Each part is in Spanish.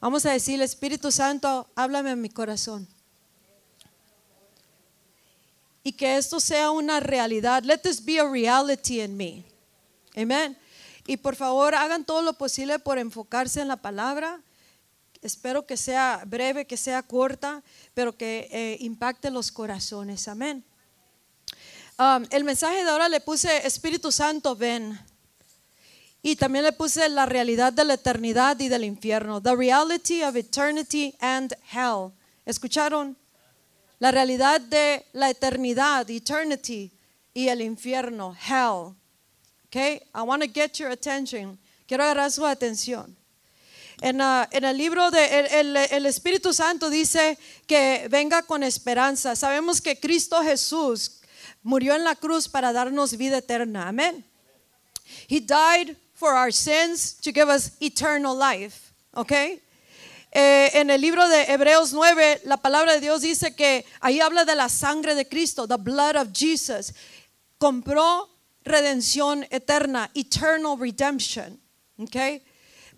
Vamos a decirle, Espíritu Santo, háblame en mi corazón. Y que esto sea una realidad. Let this be a reality in me. Amén. Y por favor, hagan todo lo posible por enfocarse en la palabra. Espero que sea breve, que sea corta, pero que eh, impacte los corazones. Amén. Um, el mensaje de ahora le puse Espíritu Santo, ven. Y también le puse la realidad de la eternidad y del infierno. The reality of eternity and hell. ¿Escucharon? La realidad de la eternidad, eternity, y el infierno, hell. Okay? I want to get your attention. Quiero agarrar su atención. En, uh, el libro de el Espíritu Santo dice que venga con esperanza. Sabemos que Cristo Jesús murió en la cruz para darnos vida eterna. Amén. He died for our sins to give us eternal life. Okay? Eh, en el libro de Hebreos 9, la palabra de Dios dice que ahí habla de la sangre de Cristo, the blood of Jesus. Compró redención eterna, eternal redemption. Okay?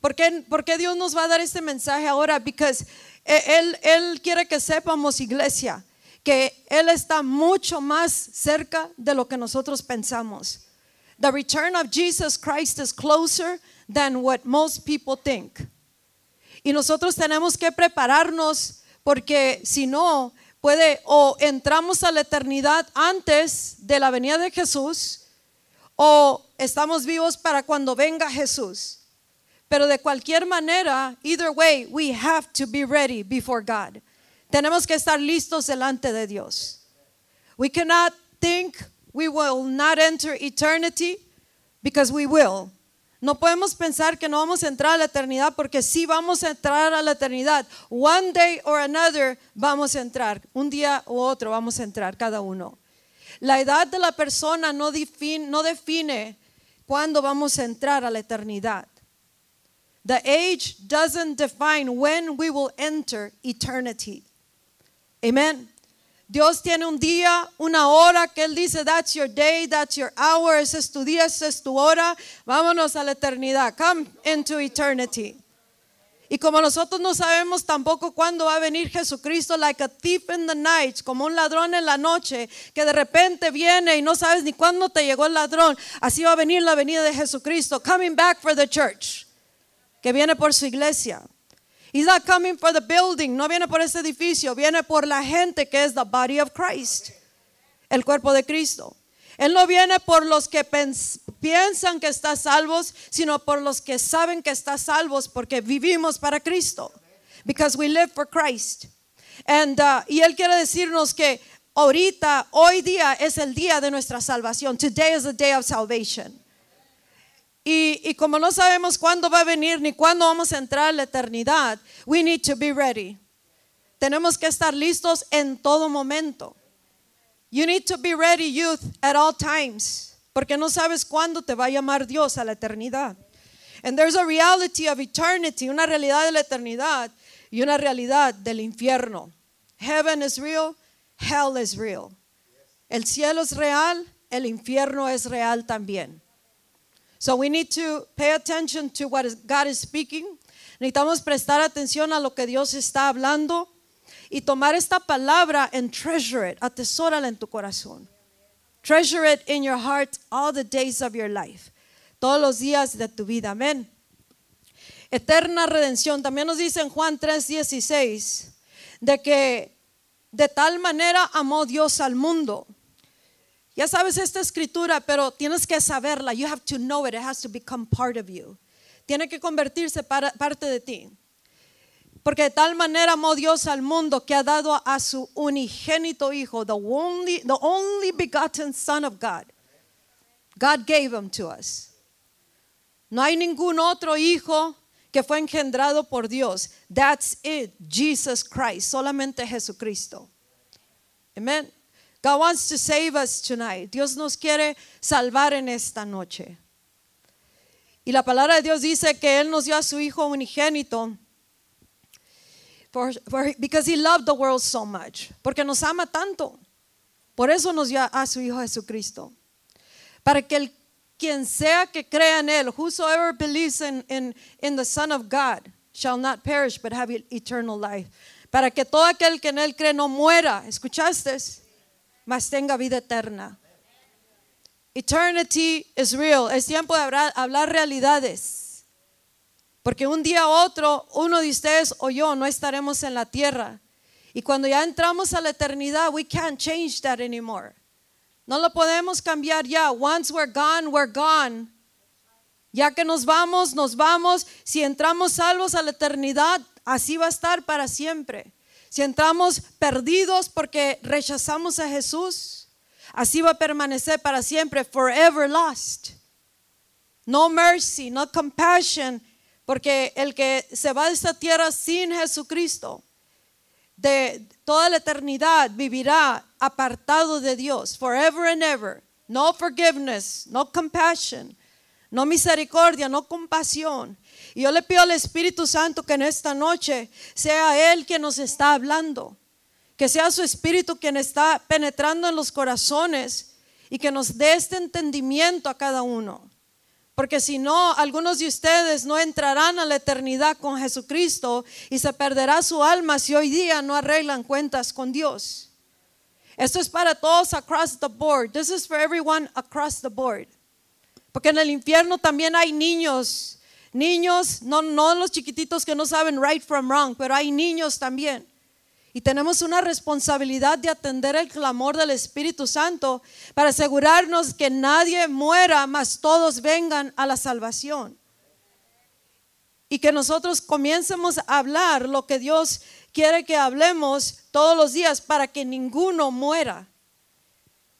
¿Por qué, ¿Por qué Dios nos va a dar este mensaje ahora? Because él, él quiere que sepamos, iglesia, que Él está mucho más cerca de lo que nosotros pensamos. The return of Jesus Christ is closer than what most people think. Y nosotros tenemos que prepararnos porque si no, puede o entramos a la eternidad antes de la venida de Jesús o estamos vivos para cuando venga Jesús. Pero de cualquier manera, either way, we have to be ready before God. Tenemos que estar listos delante de Dios. We cannot think we will not enter eternity because we will. No podemos pensar que no vamos a entrar a la eternidad porque sí vamos a entrar a la eternidad. One day or another vamos a entrar. Un día u otro vamos a entrar cada uno. La edad de la persona no define, no define vamos a entrar a la eternidad. The age doesn't define when we will enter eternity. Amen. Dios tiene un día, una hora que Él dice, that's your day, that's your hour, ese es tu día, esa es tu hora, vámonos a la eternidad, come into eternity. Y como nosotros no sabemos tampoco cuándo va a venir Jesucristo, like a thief in the night, como un ladrón en la noche, que de repente viene y no sabes ni cuándo te llegó el ladrón, así va a venir la venida de Jesucristo, coming back for the church, que viene por su iglesia. He's not coming for the building, no viene por ese edificio, viene por la gente que es the body of Christ, el cuerpo de Cristo. Él no viene por los que piensan que está salvos, sino por los que saben que está salvos porque vivimos para Cristo. Because we live for Christ. And, uh, y Él quiere decirnos que ahorita, hoy día es el día de nuestra salvación. Today is the day of salvation. Y, como no sabemos cuándo va a venir ni cuándo vamos a entrar a la eternidad, we need to be ready. Tenemos que estar listos en todo momento. You need to be ready, youth, at all times, porque no sabes cuándo te va a llamar Dios a la eternidad. And there's a reality of eternity, una realidad de la eternidad y una realidad del infierno. Heaven is real, hell is real. El cielo es real, el infierno es real también. So we need to pay attention to what God is speaking. Necesitamos prestar atención a lo que Dios está hablando y tomar esta palabra and treasure it, atesórala en tu corazón. Treasure it in your heart all the days of your life. Todos los días de tu vida. Amén. Eterna redención. También nos dice en Juan 3:16 de que de tal manera amó Dios al mundo ya sabes esta escritura, pero tienes que saberla. You have to know it. It has to become part of you. Tiene que convertirse para, parte de ti. Porque de tal manera amó Dios al mundo que ha dado a su unigénito hijo, the only, the only begotten son of God. God gave him to us. No hay ningún otro hijo que fue engendrado por Dios. That's it, Jesus Christ, solamente Jesucristo. Amen. God wants to save us tonight. Dios nos quiere salvar en esta noche. Y la palabra de Dios dice que Él nos dio a su Hijo unigénito. For, for, because He loved the world so much. Porque nos ama tanto. Por eso nos dio a su Hijo Jesucristo. Para que quien sea que crea en Él, whosoever believes in, in, in the Son of God, shall not perish, but have eternal life. Para que todo aquel que en él cree no muera, ¿escuchaste? Mas tenga vida eterna. Eternity is real. Es tiempo de hablar, realidades. Porque un día u otro, uno de ustedes o yo no estaremos en la tierra. Y cuando ya entramos a la eternidad, we can't change that anymore. No lo podemos cambiar ya. Once we're gone, we're gone. Ya que nos vamos, nos vamos. Si entramos salvos a la eternidad, así va a estar para siempre. Si entramos perdidos porque rechazamos a Jesús, así va a permanecer para siempre, forever lost. No mercy, no compassion, porque el que se va de esta tierra sin Jesucristo, de toda la eternidad vivirá apartado de Dios, forever and ever. No forgiveness, no compassion, no misericordia, no compasión. Y yo le pido al Espíritu Santo que en esta noche sea Él quien nos está hablando, que sea su Espíritu quien está penetrando en los corazones y que nos dé este entendimiento a cada uno. Porque si no, algunos de ustedes no entrarán a la eternidad con Jesucristo y se perderá su alma si hoy día no arreglan cuentas con Dios. Esto es para todos across the board. This is for everyone across the board. Porque en el infierno también hay niños. Niños, no, no los chiquititos que no saben right from wrong, pero hay niños también. Y tenemos una responsabilidad de atender el clamor del Espíritu Santo para asegurarnos que nadie muera, mas todos vengan a la salvación. Y que nosotros comiencemos a hablar lo que Dios quiere que hablemos todos los días para que ninguno muera,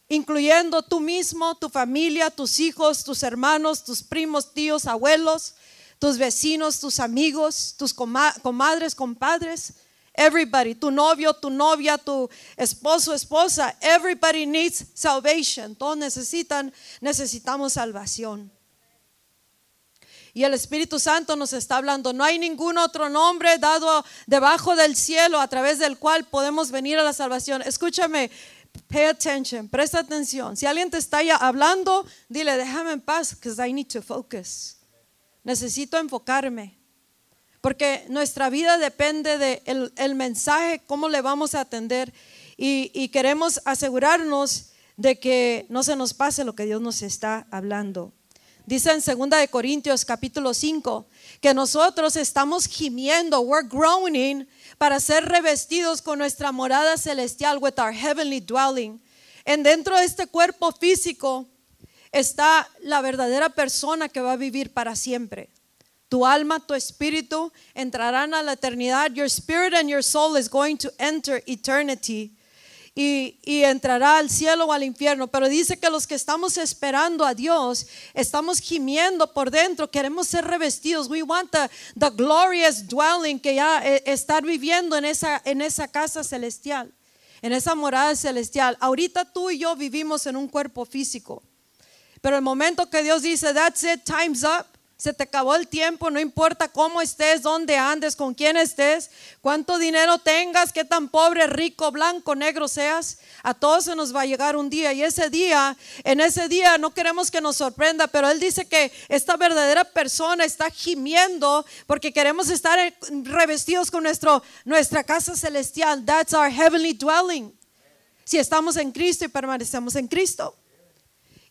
incluyendo tú mismo, tu familia, tus hijos, tus hermanos, tus primos, tíos, abuelos, tus vecinos, tus amigos, tus comadres, compadres Everybody, tu novio, tu novia, tu esposo, esposa, everybody needs salvation. Todos necesitan, necesitamos salvación. Y el Espíritu Santo nos está hablando, no hay ningún otro nombre dado debajo del cielo a través del cual podemos venir a la salvación. Escúchame, pay attention, presta atención. Si alguien te está hablando, dile, déjame en paz, because I need to focus. Necesito enfocarme porque nuestra vida depende del el mensaje, cómo le vamos a atender y, queremos asegurarnos de que no se nos pase lo que Dios nos está hablando. Dice en 2 de Corintios capítulo 5 que nosotros estamos gimiendo, we're groaning para ser revestidos con nuestra morada celestial with our heavenly dwelling. En dentro de este cuerpo físico está la verdadera persona que va a vivir para siempre. Tu alma, tu espíritu entrarán a la eternidad. Your spirit and your soul is going to enter eternity. Y, y, entrará al cielo o al infierno. Pero dice que los que estamos esperando a Dios, estamos gimiendo por dentro, queremos ser revestidos. We want the, the glorious dwelling que ya eh, estar viviendo en esa, en esa casa celestial, en esa morada celestial. Ahorita tú y yo vivimos en un cuerpo físico. Pero el momento que Dios dice, that's it, time's up, se te acabó el tiempo, no importa cómo estés, dónde andes, con quién estés, cuánto dinero tengas, qué tan pobre, rico, blanco, negro seas, a todos se nos va a llegar un día y ese día, en ese día no queremos que nos sorprenda, pero él dice que esta verdadera persona está gimiendo porque queremos estar revestidos con nuestro, nuestra casa celestial. That's our heavenly dwelling. Si estamos en Cristo y permanecemos en Cristo.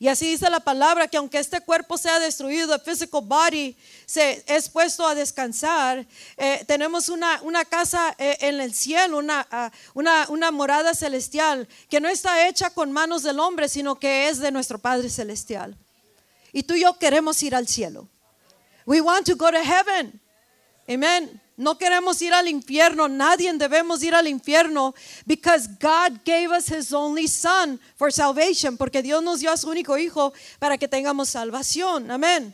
Y así dice la palabra que aunque este cuerpo sea destruido, el physical body se es puesto a descansar, eh, tenemos una, una casa eh, en el cielo, una, ah, una, una morada celestial que no está hecha con manos del hombre, sino que es de nuestro Padre celestial. Y tú y yo queremos ir al cielo. We want to go to heaven. Amen. No queremos ir al infierno, nadie debemos ir al infierno because God gave us his only son for salvation, porque Dios nos dio a su único hijo para que tengamos salvación. Amén.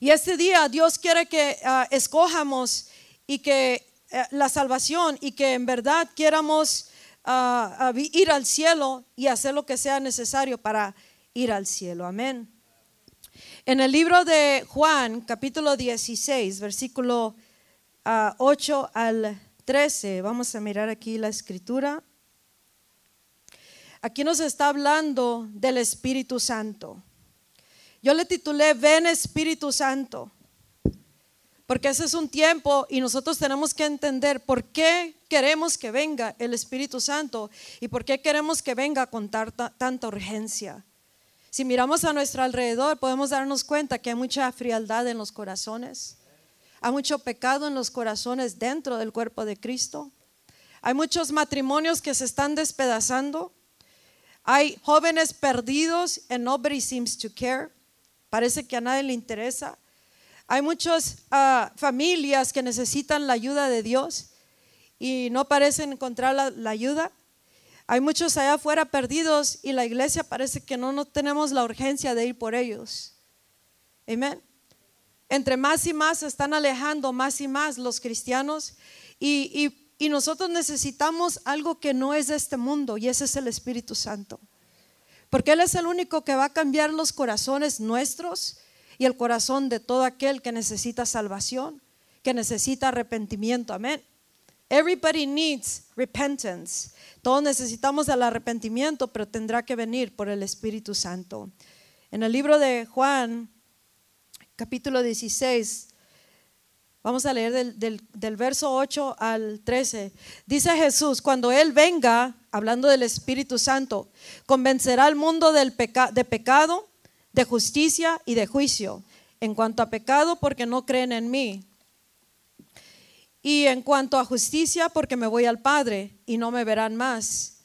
Y este día Dios quiere que ah, escojamos y que eh, la salvación y que en verdad queramos ah, ir al cielo y hacer lo que sea necesario para ir al cielo. Amén. En el libro de Juan, capítulo 16, versículo 8 al 13. Vamos a mirar aquí la escritura. Aquí nos está hablando del Espíritu Santo. Yo le titulé Ven Espíritu Santo. Porque ese es un tiempo y nosotros tenemos que entender por qué queremos que venga el Espíritu Santo y por qué queremos que venga con tanta urgencia. Si miramos a nuestro alrededor, podemos darnos cuenta que hay mucha frialdad en los corazones. Hay mucho pecado en los corazones dentro del cuerpo de Cristo. Hay muchos matrimonios que se están despedazando. Hay jóvenes perdidos and nobody seems to care. Parece que a nadie le interesa. Hay muchas ah, familias que necesitan la ayuda de Dios y no parecen encontrar la, ayuda. Hay muchos allá afuera perdidos y la iglesia parece que no, no tenemos la urgencia de ir por ellos. Amén. Entre más y más se están alejando, más y más los cristianos y, y nosotros necesitamos algo que no es de este mundo y ese es el Espíritu Santo. Porque Él es el único que va a cambiar los corazones nuestros y el corazón de todo aquel que necesita salvación, que necesita arrepentimiento. Amén. Everybody needs repentance. Todos necesitamos el arrepentimiento, pero tendrá que venir por el Espíritu Santo. En el libro de Juan, capítulo 16, vamos a leer del, del verso 8 al 13. Dice Jesús, cuando Él venga, hablando del Espíritu Santo, convencerá al mundo del de pecado, de justicia y de juicio. En cuanto a pecado, porque no creen en mí. Y en cuanto a justicia, porque me voy al Padre y no me verán más.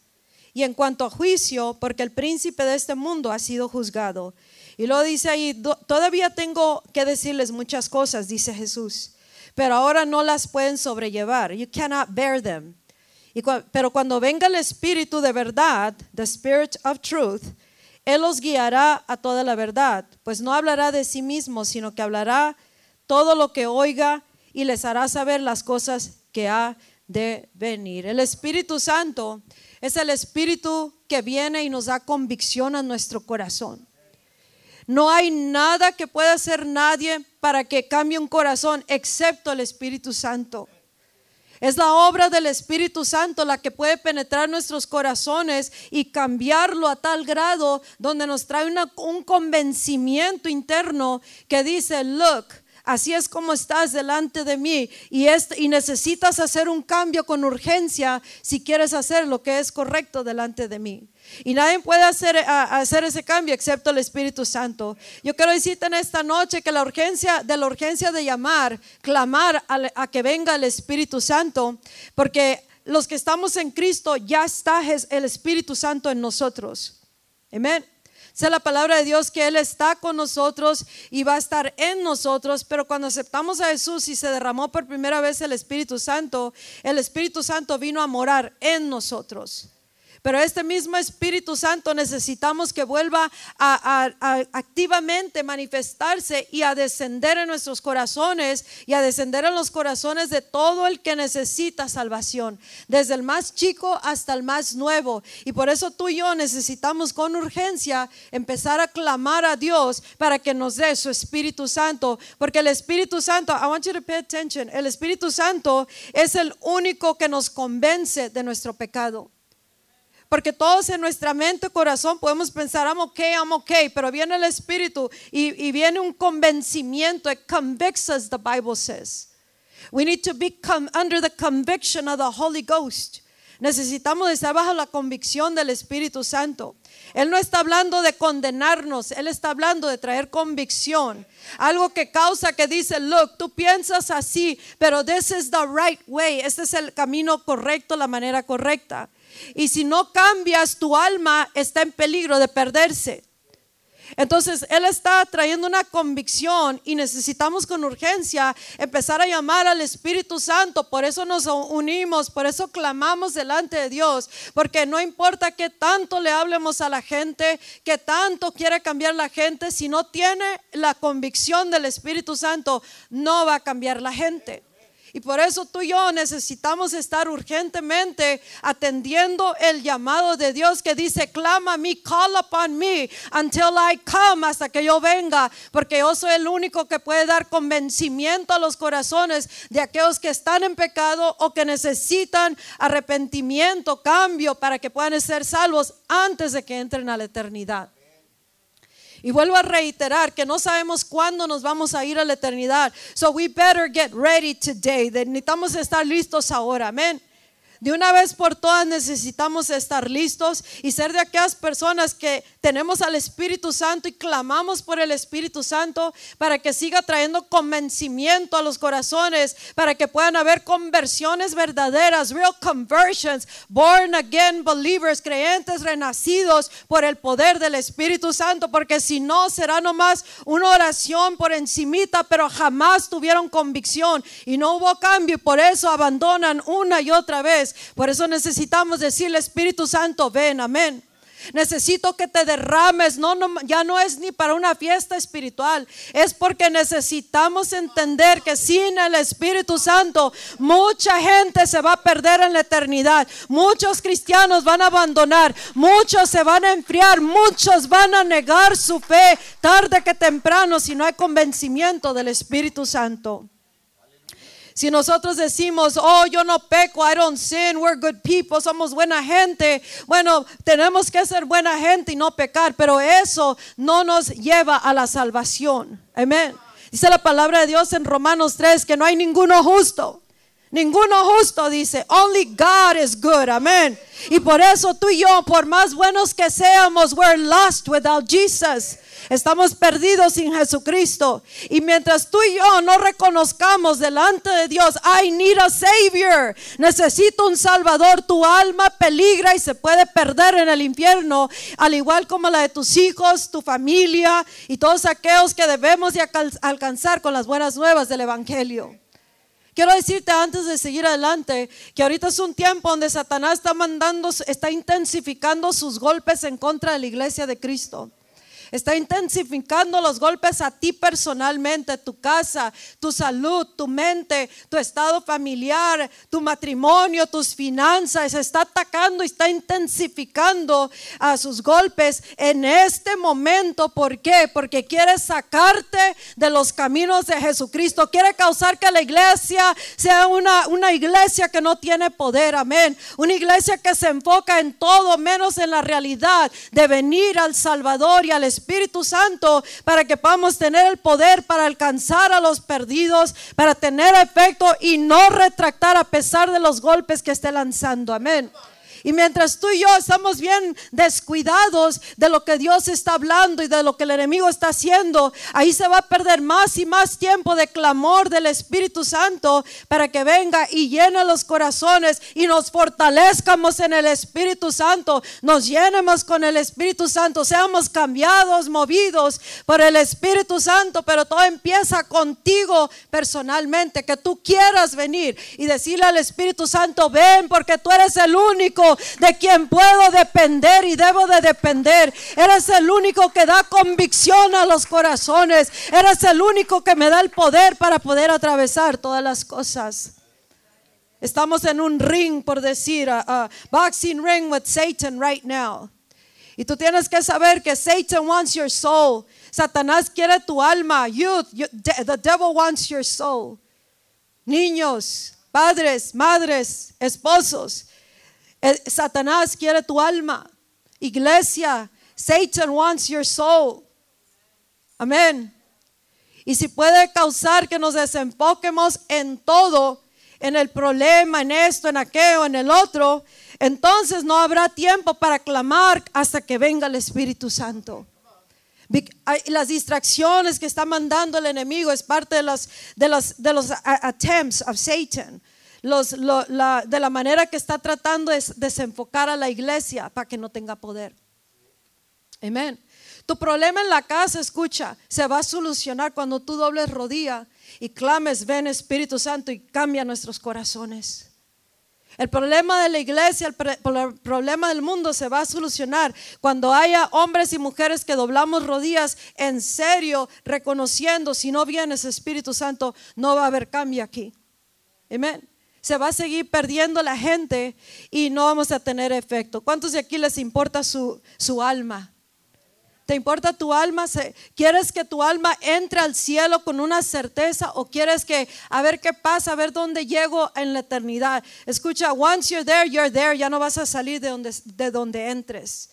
Y en cuanto a juicio, porque el príncipe de este mundo ha sido juzgado. Y luego dice ahí, todavía tengo que decirles muchas cosas, dice Jesús, pero ahora no las pueden sobrellevar. You cannot bear them. pero cuando venga el Espíritu de verdad, the Spirit of Truth, él los guiará a toda la verdad, pues no hablará de sí mismo, sino que hablará todo lo que oiga y les hará saber las cosas que ha de venir. El Espíritu Santo es el Espíritu que viene y nos da convicción a nuestro corazón. No hay nada que pueda hacer nadie para que cambie un corazón excepto el Espíritu Santo. Es la obra del Espíritu Santo la que puede penetrar nuestros corazones y cambiarlo a tal grado donde nos trae un convencimiento interno que dice, look, así es como estás delante de mí y, necesitas hacer un cambio con urgencia si quieres hacer lo que es correcto delante de mí. Y nadie puede hacer, hacer ese cambio excepto el Espíritu Santo. Yo quiero decirte en esta noche que la urgencia de la urgencia de llamar, clamar a, que venga el Espíritu Santo, porque los que estamos en Cristo ya está el Espíritu Santo en nosotros. Amén. Sea la palabra de Dios que Él está con nosotros y va a estar en nosotros, pero cuando aceptamos a Jesús y se derramó por primera vez el Espíritu Santo, el Espíritu Santo vino a morar en nosotros. Pero este mismo Espíritu Santo necesitamos que vuelva a, activamente manifestarse y a descender en nuestros corazones y a descender en los corazones de todo el que necesita salvación, desde el más chico hasta el más nuevo. Y por eso tú y yo necesitamos con urgencia empezar a clamar a Dios para que nos dé su Espíritu Santo, porque el Espíritu Santo, I want you to pay attention, el Espíritu Santo es el único que nos convence de nuestro pecado. Porque todos en nuestra mente, corazón, podemos pensar, I'm okay, I'm okay, pero viene el Espíritu y, viene un convencimiento. It convicts us, the Bible says. We need to be under the conviction of the Holy Ghost. Necesitamos estar bajo la convicción del Espíritu Santo. Él no está hablando de condenarnos, Él está hablando de traer convicción. Algo que causa que dice, look, tú piensas así, pero this is the right way. Este es el camino correcto, la manera correcta. Y si no cambias, tu alma está en peligro de perderse. Entonces, Él está trayendo una convicción y necesitamos con urgencia empezar a llamar al Espíritu Santo. Por eso nos unimos, por eso clamamos delante de Dios. Porque no importa que tanto le hablemos a la gente, que tanto quiere cambiar la gente, si no tiene la convicción del Espíritu Santo, no va a cambiar la gente. Y por eso tú y yo necesitamos estar urgentemente atendiendo el llamado de Dios que dice, clama a mí, call upon me until I come, hasta que yo venga, porque yo soy el único que puede dar convencimiento a los corazones de aquellos que están en pecado o que necesitan arrepentimiento, cambio, para que puedan ser salvos antes de que entren a la eternidad. Y vuelvo a reiterar que no sabemos cuándo nos vamos a ir a la eternidad. So we better get ready today. Necesitamos estar listos ahora. Amén. De una vez por todas necesitamos estar listos y ser de aquellas personas que tenemos al Espíritu Santo y clamamos por el Espíritu Santo para que siga trayendo convencimiento a los corazones, para que puedan haber conversiones verdaderas, real conversions, born again believers, creyentes renacidos por el poder del Espíritu Santo, porque si no será nomás una oración por encimita, pero jamás tuvieron convicción y no hubo cambio y por eso abandonan una y otra vez. Por eso necesitamos decirle, Espíritu Santo, ven, amén. Necesito que te derrames, no, no, ya no es ni para una fiesta espiritual, es porque necesitamos entender que sin el Espíritu Santo mucha gente se va a perder en la eternidad, muchos cristianos van a abandonar, muchos se van a enfriar, muchos van a negar su fe tarde que temprano si no hay convencimiento del Espíritu Santo. Si nosotros decimos, oh, yo no peco, I don't sin, we're good people, somos buena gente, bueno, tenemos que ser buena gente y no pecar, pero eso no nos lleva a la salvación. Amén. Dice la palabra de Dios en Romanos 3 que no hay ninguno justo. Ninguno justo dice, only God is good, amén. Y por eso tú y yo, por más buenos que seamos, we're lost without Jesus. Estamos perdidos sin Jesucristo. Y mientras tú y yo no reconozcamos delante de Dios, I need a Savior. Necesito un Salvador. Tu alma peligra y se puede perder en el infierno, al igual como la de tus hijos, tu familia y todos aquellos que debemos de alcanzar con las buenas nuevas del Evangelio. Quiero decirte antes de seguir adelante que ahorita es un tiempo donde Satanás está mandando, está intensificando sus golpes en contra de la iglesia de Cristo. Está intensificando los golpes a ti personalmente, tu casa, tu salud, tu mente, tu estado familiar, tu matrimonio, tus finanzas. Está atacando y está intensificando a sus golpes en este momento. ¿Por qué? Porque quiere sacarte de los caminos de Jesucristo. Quiere causar que la iglesia sea una, una iglesia que no tiene poder. Amén. Una iglesia que se enfoca en todo menos en la realidad de venir al Salvador y al Espíritu Espíritu Santo para que podamos tener el poder para alcanzar a los perdidos, para tener efecto y no retractar a pesar de los golpes que esté lanzando. Amén. Y mientras tú y yo estamos bien descuidados de lo que Dios está hablando y de lo que el enemigo está haciendo, ahí se va a perder más y más tiempo de clamor del Espíritu Santo para que venga y llene los corazones y nos fortalezcamos en el Espíritu Santo, nos llenemos con el Espíritu Santo, seamos cambiados, movidos por el Espíritu Santo, pero todo empieza contigo personalmente, que tú quieras venir y decirle al Espíritu Santo, ven porque tú eres el único de quien puedo depender y debo de depender. Eres el único que da convicción a los corazones. Eres el único que me da el poder para poder atravesar todas las cosas. Estamos en un ring, por decir, a, boxing ring with Satan right now. Y tú tienes que saber que Satan wants your soul. Satanás quiere tu alma. Youth, the devil wants your soul. Niños, padres, madres, esposos. Satanás quiere tu alma. Iglesia, Satan wants your soul. Amén. Y si puede causar que nos desenfoquemos en todo, en el problema, en esto, en aquello, en el otro, entonces no habrá tiempo para clamar hasta que venga el Espíritu Santo. Las distracciones que está mandando el enemigo es parte de los, de los, de los attempts of Satan de la manera que está tratando es desenfocar a la iglesia para que no tenga poder. Amén. Tu problema en la casa, escucha, se va a solucionar cuando tú dobles rodilla y clames, ven Espíritu Santo y cambia nuestros corazones. El problema de la iglesia, el, problema del mundo se va a solucionar cuando haya hombres y mujeres que doblamos rodillas en serio, reconociendo, si no vienes Espíritu Santo, no va a haber cambio aquí. Amén se va a seguir perdiendo la gente y no vamos a tener efecto. ¿Cuántos de aquí les importa su, su alma? ¿Te importa tu alma? ¿Quieres que tu alma entre al cielo con una certeza o quieres que a ver qué pasa, a ver dónde llego en la eternidad? Escucha, once you're there, you're there, ya no vas a salir de donde, de donde entres.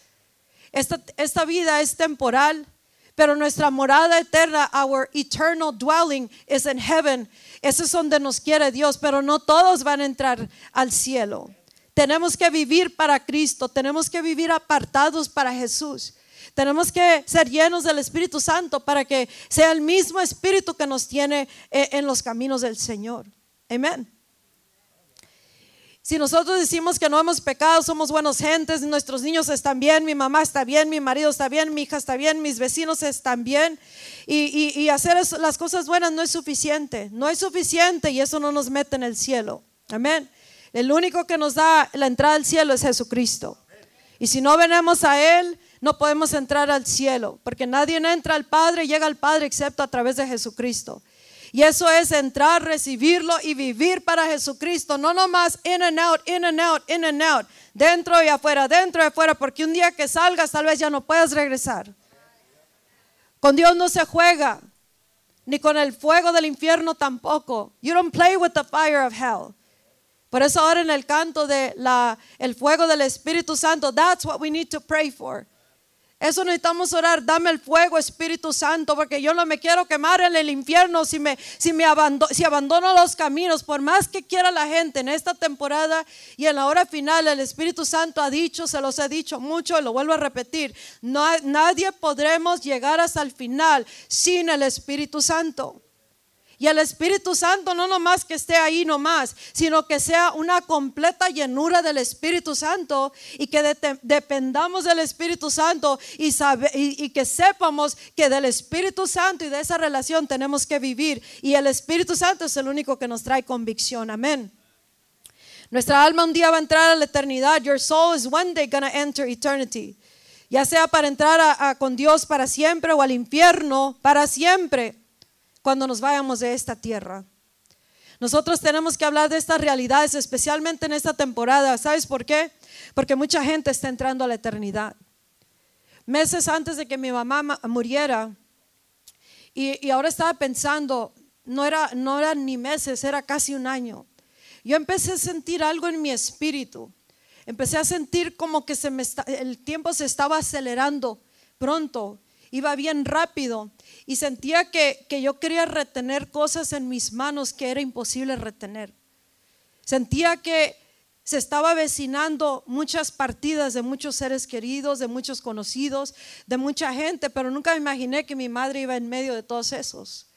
Esta, esta vida es temporal, pero nuestra morada eterna, our eternal dwelling is in heaven. Ese es donde nos quiere Dios, pero no todos van a entrar al cielo. Tenemos que vivir para Cristo, tenemos que vivir apartados para Jesús. Tenemos que ser llenos del Espíritu Santo para que sea el mismo Espíritu que nos tiene eh, en los caminos del Señor. Amén. Si nosotros decimos que no hemos pecado, somos buenos gentes, nuestros niños están bien, mi mamá está bien, mi marido está bien, mi hija está bien, mis vecinos están bien, y, hacer las cosas buenas no es suficiente, no es suficiente y eso no nos mete en el cielo. Amén. El único que nos da la entrada al cielo es Jesucristo. Y si no venimos a Él, no podemos entrar al cielo, porque nadie entra al Padre, llega al Padre excepto a través de Jesucristo. Y eso es entrar, recibirlo y vivir para Jesucristo. No nomás in and out, in and out, in and out. Dentro y afuera, dentro y afuera. Porque un día que salgas tal vez ya no puedas regresar. Con Dios no se juega. Ni con el fuego del infierno tampoco. You don't play with the fire of hell. Por eso ahora en el canto de la, el fuego del Espíritu Santo, that's what we need to pray for. Eso necesitamos orar. Dame el fuego, Espíritu Santo, porque yo no me quiero quemar en el infierno si me, si me abandono, si abandono los caminos. Por más que quiera la gente en esta temporada y en la hora final, el Espíritu Santo ha dicho, se los he dicho mucho y lo vuelvo a repetir. No, nadie podremos llegar hasta el final sin el Espíritu Santo. Y el Espíritu Santo no nomás que esté ahí nomás, sino que sea una completa llenura del Espíritu Santo y que dependamos del Espíritu Santo y, y, que sepamos que del Espíritu Santo y de esa relación tenemos que vivir. Y el Espíritu Santo es el único que nos trae convicción. Amén. Nuestra alma un día va a entrar a la eternidad. Your soul is one day gonna enter eternity. Ya sea para entrar con Dios para siempre o al infierno para siempre cuando nos vayamos de esta tierra. Nosotros tenemos que hablar de estas realidades, especialmente en esta temporada. ¿Sabes por qué? Porque mucha gente está entrando a la eternidad. Meses antes de que mi mamá muriera, y, ahora estaba pensando, no era, no eran ni meses, era casi un año. Yo empecé a sentir algo en mi espíritu. Empecé a sentir como que se me el tiempo se estaba acelerando pronto, iba bien rápido y sentía que, yo quería retener cosas en mis manos que era imposible retener. Sentía que se estaba avecinando muchas partidas de muchos seres queridos, de muchos conocidos, de mucha gente, pero nunca me imaginé que mi madre iba en medio de todos esos.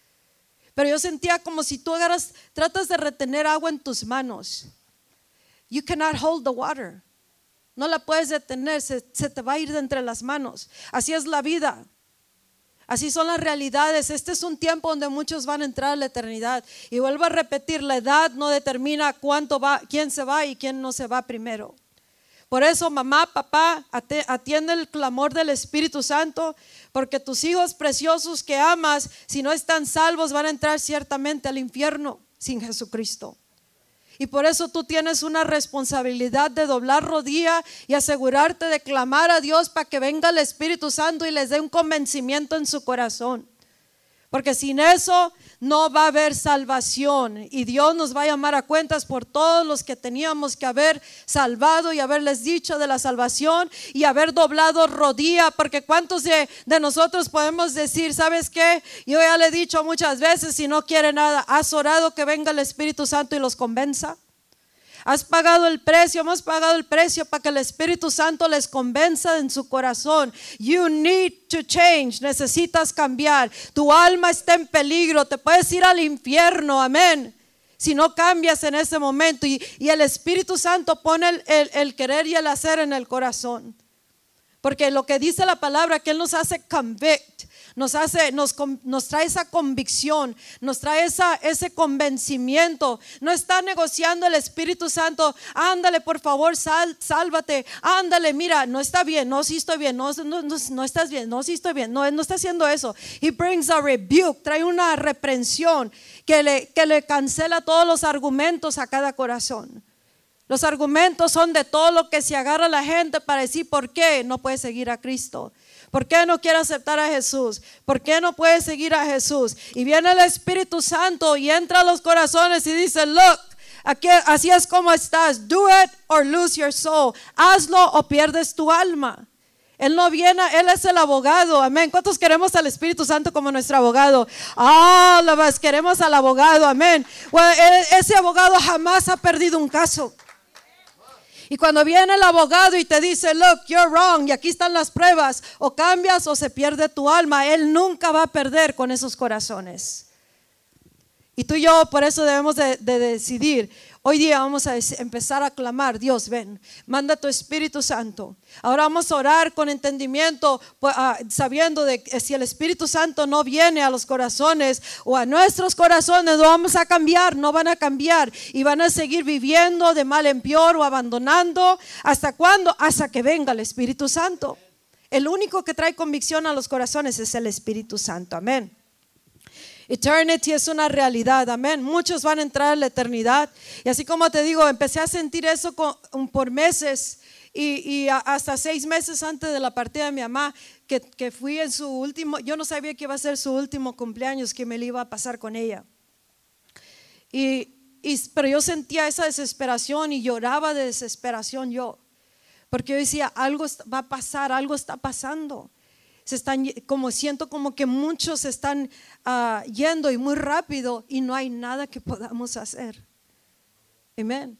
Pero yo sentía como si tú agarras, tratas de retener agua en tus manos. You cannot hold the water. No la puedes detener, se, se te va a ir de entre las manos. Así es la vida. Así son las realidades. Este es un tiempo donde muchos van a entrar a la eternidad. Y vuelvo a repetir, la edad no determina cuánto va, quién se va y quién no se va primero. Por eso, mamá, papá, atiende el clamor del Espíritu Santo, porque tus hijos preciosos que amas, si no están salvos, van a entrar ciertamente al infierno sin Jesucristo. Y por eso tú tienes una responsabilidad de doblar rodilla y asegurarte de clamar a Dios para que venga el Espíritu Santo y les dé un convencimiento en su corazón. Porque sin eso no va a haber salvación y Dios nos va a llamar a cuentas por todos los que teníamos que haber salvado y haberles dicho de la salvación y haber doblado rodilla, porque cuántos de, de nosotros podemos decir, ¿sabes qué? Yo ya le he dicho muchas veces, si no quiere nada, ¿has orado que venga el Espíritu Santo y los convenza? Has pagado el precio, hemos pagado el precio para que el Espíritu Santo les convenza en su corazón. You need to change, necesitas cambiar. Tu alma está en peligro, te puedes ir al infierno, amén. Si no cambias en ese momento y, el Espíritu Santo pone el, el querer y el hacer en el corazón. Porque lo que dice la palabra, que Él nos hace convict nos hace, nos, nos trae esa convicción, nos trae esa, ese convencimiento. No está negociando el Espíritu Santo, ándale por favor, sal, sálvate, ándale, mira, no está bien, no, sí estoy bien, no, no, no, estás bien, no, sí estoy bien, no, no está haciendo eso. He brings a rebuke, trae una reprensión que le, que le cancela todos los argumentos a cada corazón. Los argumentos son de todo lo que se agarra la gente para decir por qué no puede seguir a Cristo. ¿Por qué no quiere aceptar a Jesús? ¿Por qué no puede seguir a Jesús? Y viene el Espíritu Santo y entra a los corazones y dice, look, aquí, así es como estás. Do it or lose your soul. Hazlo o pierdes tu alma. Él no viene, Él es el abogado. Amén. ¿Cuántos queremos al Espíritu Santo como nuestro abogado? Ah, más queremos al abogado. Amén. E, ese abogado jamás ha perdido un caso. Y cuando viene el abogado y te dice, look, you're wrong, y aquí están las pruebas, o cambias o se pierde tu alma, Él nunca va a perder con esos corazones. Y tú y yo por eso debemos de, decidir. Hoy día vamos a empezar a clamar, Dios, ven, manda tu Espíritu Santo. Ahora vamos a orar con entendimiento, pues, ah, sabiendo de que si el Espíritu Santo no viene a los corazones o a nuestros corazones, no vamos a cambiar, no van a cambiar y van a seguir viviendo de mal en peor o abandonando. ¿Hasta cuándo? Hasta que venga el Espíritu Santo. El único que trae convicción a los corazones es el Espíritu Santo. Amén. Eternity es una realidad, amén. Muchos van a entrar a la eternidad. Y así como te digo, empecé a sentir eso por meses y, hasta seis meses antes de la partida de mi mamá, que, fui en su último, yo no sabía que iba a ser su último cumpleaños, que me le iba a pasar con ella. Y, pero yo sentía esa desesperación y lloraba de desesperación yo, porque yo decía, algo va a pasar, algo está pasando se están, como siento como que muchos están ah, yendo y muy rápido y no hay nada que podamos hacer. Amén.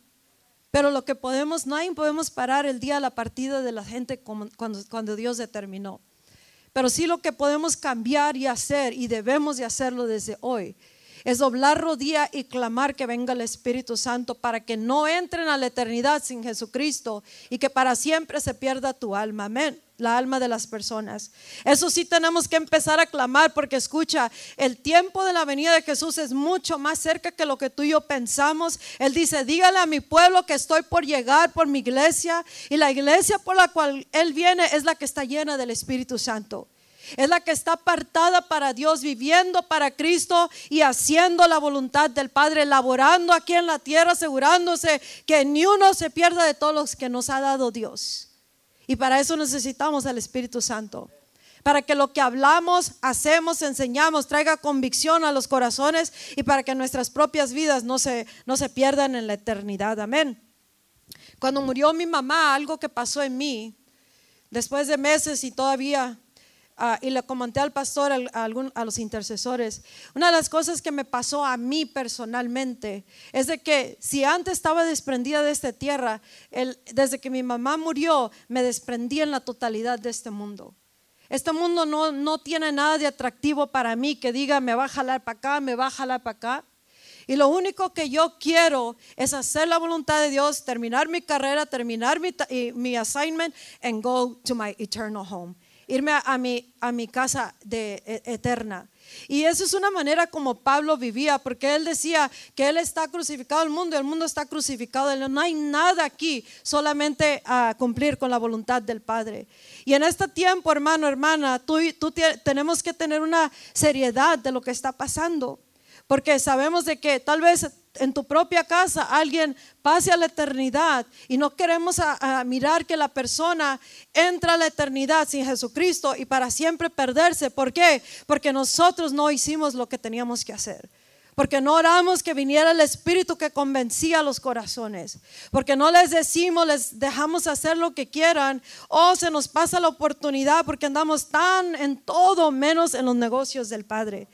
Pero lo que podemos, no hay, podemos parar el día de la partida de la gente cuando, cuando Dios determinó. Pero sí lo que podemos cambiar y hacer, y debemos de hacerlo desde hoy, es doblar rodilla y clamar que venga el Espíritu Santo para que no entren a la eternidad sin Jesucristo y que para siempre se pierda tu alma. Amén la alma de las personas. Eso sí tenemos que empezar a clamar porque escucha, el tiempo de la venida de Jesús es mucho más cerca que lo que tú y yo pensamos. Él dice, dígale a mi pueblo que estoy por llegar por mi iglesia y la iglesia por la cual Él viene es la que está llena del Espíritu Santo. Es la que está apartada para Dios, viviendo para Cristo y haciendo la voluntad del Padre, laborando aquí en la tierra, asegurándose que ni uno se pierda de todos los que nos ha dado Dios. Y para eso necesitamos al Espíritu Santo. Para que lo que hablamos, hacemos, enseñamos, traiga convicción a los corazones y para que nuestras propias vidas no se, no se pierdan en la eternidad. Amén. Cuando murió mi mamá, algo que pasó en mí, después de meses y todavía Ah, y le comenté al pastor, a, a, los intercesores, una de las cosas que me pasó a mí personalmente es de que si antes estaba desprendida de esta tierra, el, desde que mi mamá murió, me desprendí en la totalidad de este mundo. Este mundo no, no tiene nada de atractivo para mí que diga me va a jalar para acá, me va a jalar para acá. Y lo único que yo quiero es hacer la voluntad de Dios, terminar mi carrera, terminar mi, mi assignment and go to my eternal home irme a, mi, a mi casa de, e, eterna. Y eso es una manera como Pablo vivía, porque él decía que él está crucificado al mundo, el mundo está crucificado, no hay nada aquí, solamente a cumplir con la voluntad del Padre. Y en este tiempo, hermano, hermana, tú, tú tenemos que tener una seriedad de lo que está pasando, porque sabemos de que tal vez en tu propia casa alguien pase a la eternidad y no queremos mirar que la persona entra a la eternidad sin Jesucristo y para siempre perderse. ¿Por qué? Porque nosotros no hicimos lo que teníamos que hacer. Porque no oramos que viniera el Espíritu que convencía a los corazones. Porque no les decimos, les dejamos hacer lo que quieran. O se nos pasa la oportunidad porque andamos tan en todo menos en los negocios del Padre.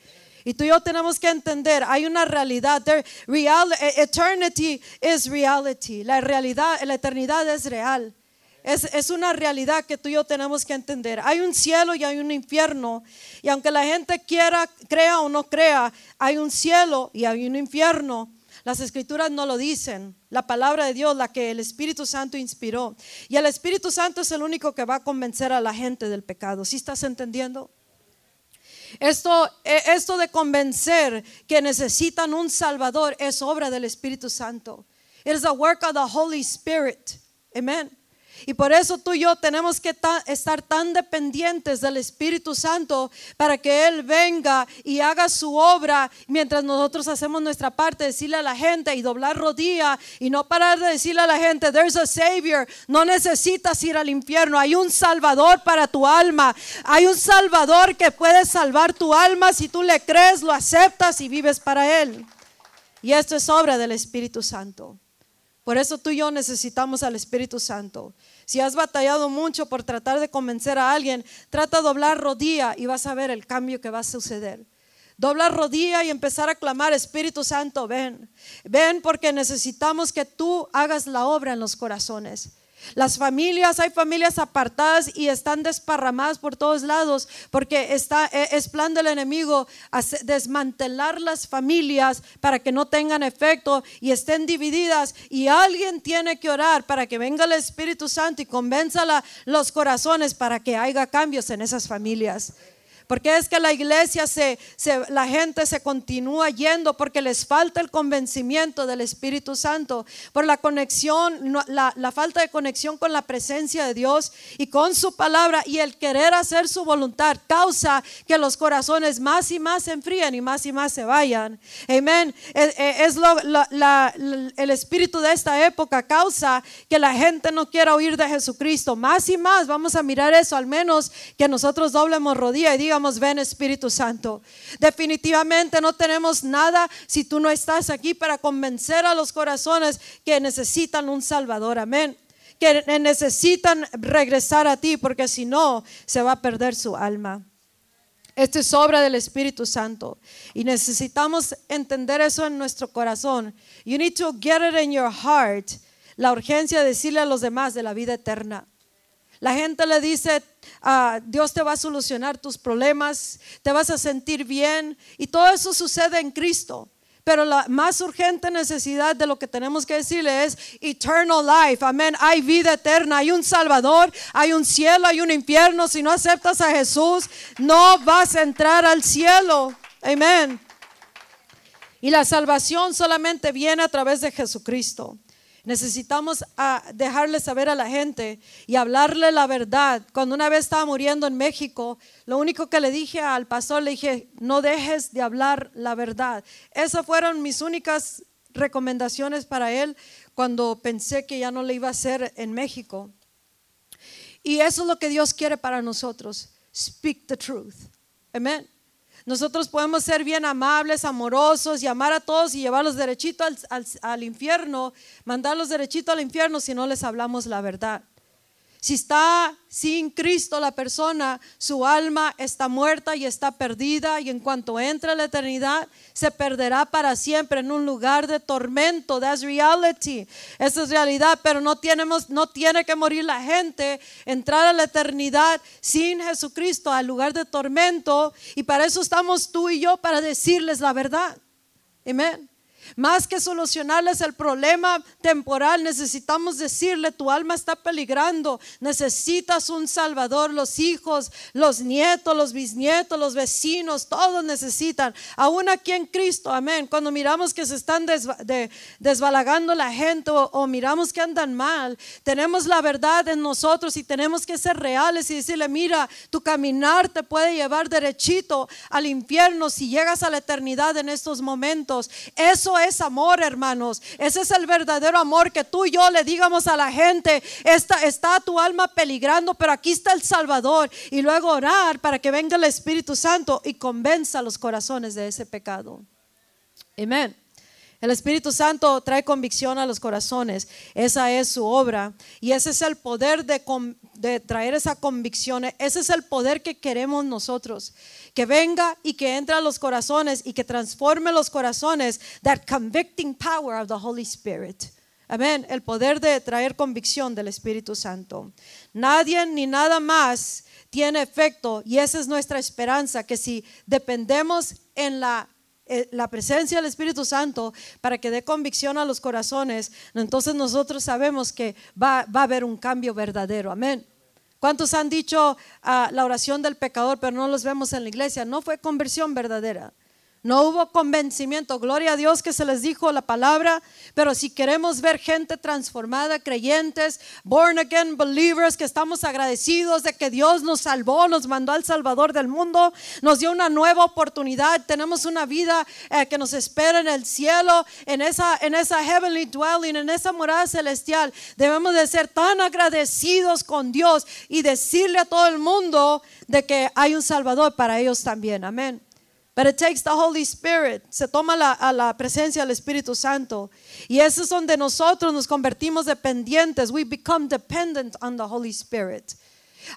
Y tú y yo tenemos que entender, hay una realidad. real, e, eternity is reality. La realidad, la eternidad es real. Es, es, una realidad que tú y yo tenemos que entender. Hay un cielo y hay un infierno. Y aunque la gente quiera, crea o no crea, hay un cielo y hay un infierno. Las escrituras no lo dicen. La palabra de Dios, la que el Espíritu Santo inspiró. Y el Espíritu Santo es el único que va a convencer a la gente del pecado. ¿Sí estás entendiendo? Esto, e, esto de convencer que necesitan un Salvador es obra del Espíritu Santo. It is a work of the Holy Spirit. Amen. Y por eso tú y yo tenemos que estar tan dependientes del Espíritu Santo para que Él venga y haga su obra mientras nosotros hacemos nuestra parte, decirle a la gente y doblar rodilla y no parar de decirle a la gente, there's a Savior, no necesitas ir al infierno, hay un Salvador para tu alma, hay un Salvador que puede salvar tu alma si tú le crees, lo aceptas y vives para Él. Y esto es obra del Espíritu Santo. Por eso tú y yo necesitamos al Espíritu Santo. Si has batallado mucho por tratar de convencer a alguien, trata de doblar rodilla y vas a ver el cambio que va a suceder. Dobla rodilla y empezar a clamar, Espíritu Santo, ven. Ven porque necesitamos que tú hagas la obra en los corazones. Las familias, hay familias apartadas y están desparramadas por todos lados porque está, e, es plan del enemigo desmantelar las familias para que no tengan efecto y estén divididas. Y alguien tiene que orar para que venga el Espíritu Santo y convenza los corazones para que haya cambios en esas familias. Porque es que la iglesia se, la gente se continúa yendo porque les falta el convencimiento del Espíritu Santo, por la conexión, la, la falta de conexión con la presencia de Dios y con su palabra y el querer hacer su voluntad causa que los corazones más y más se enfríen y más y más se vayan. Amén. Es lo, el espíritu de esta época causa que la gente no quiera oír de Jesucristo. Más y más vamos a mirar eso, al menos que nosotros doblemos rodilla y diga ven Espíritu Santo. Definitivamente no tenemos nada si tú no estás aquí para convencer a los corazones que necesitan un Salvador. Amén. Que necesitan regresar a ti porque si no se va a perder su alma. Esto es obra del Espíritu Santo. Y necesitamos entender eso en nuestro corazón. You need to get it in your heart. La urgencia de decirle a los demás de la vida eterna. La gente le dice, ah, Dios te va a solucionar tus problemas, te vas a sentir bien y todo eso sucede en Cristo. Pero la más urgente necesidad de lo que tenemos que decirle es eternal life. Amén. Hay vida eterna, hay un Salvador, hay un cielo, hay un infierno. Si no aceptas a Jesús, no vas a entrar al cielo. Amén. Y la salvación solamente viene a través de Jesucristo. Necesitamos ah, dejarle saber a la gente y hablarle la verdad. Cuando una vez estaba muriendo en México, lo único que le dije al pastor, le dije, no dejes de hablar la verdad. Esas fueron mis únicas recomendaciones para él cuando pensé que ya no le iba a hacer en México. Y eso es lo que Dios quiere para nosotros. Speak the truth. Amén. Nosotros podemos ser bien amables, amorosos y amar a todos y llevarlos derechito al, al infierno, mandarlos derechito al infierno si no les hablamos la verdad. Si está sin Cristo la persona, su alma está muerta y está perdida y en cuanto entre a la eternidad se perderá para siempre en un lugar de tormento. That's reality. Esa es realidad, pero no tenemos no tiene que morir la gente, entrar a la eternidad sin Jesucristo al lugar de tormento y para eso estamos tú y yo para decirles la verdad. Amén. Más que solucionarles el problema temporal, necesitamos decirle, tu alma está peligrando, necesitas un salvador, los hijos, los nietos, los bisnietos, los vecinos, todos necesitan, aún aquí en Cristo, amén. Cuando miramos que se están desbalagando la gente o, miramos que andan mal, tenemos la verdad en nosotros y tenemos que ser reales y decirle, mira, tu caminar te puede llevar derechito al infierno si llegas a la eternidad en estos momentos. Eso es amor, hermanos. Ese es el verdadero amor que tú y yo le digamos a la gente. Está, está tu alma peligrando, pero aquí está el Salvador. Y luego orar para que venga el Espíritu Santo y convenza los corazones de ese pecado. Amén. El Espíritu Santo trae convicción a los corazones. Esa es su obra. Y ese es el poder de, traer esa convicción. Ese es el poder que queremos nosotros que venga y que entre a los corazones y que transforme los corazones. That convicting power of the Holy Spirit. Amén. El poder de traer convicción del Espíritu Santo. Nadie ni nada más tiene efecto y esa es nuestra esperanza, que si dependemos en la, la presencia del Espíritu Santo para que dé convicción a los corazones, entonces nosotros sabemos que va, va a haber un cambio verdadero. Amén. ¿Cuántos han dicho ah, la oración del pecador, pero no los vemos en la iglesia? No fue conversión verdadera. No hubo convencimiento. Gloria a Dios que se les dijo la palabra. Pero si queremos ver gente transformada, creyentes, born again believers, que estamos agradecidos de que Dios nos salvó, nos mandó al Salvador del mundo, nos dio una nueva oportunidad. Tenemos una vida eh, que nos espera en el cielo, en esa, en esa heavenly dwelling, en esa morada celestial. Debemos de ser tan agradecidos con Dios y decirle a todo el mundo de que hay un Salvador para ellos también. Amén. But it takes the Holy Spirit. Se toma a la presencia del Espíritu Santo. Y eso es donde nosotros nos convertimos dependientes. We become dependent on the Holy Spirit.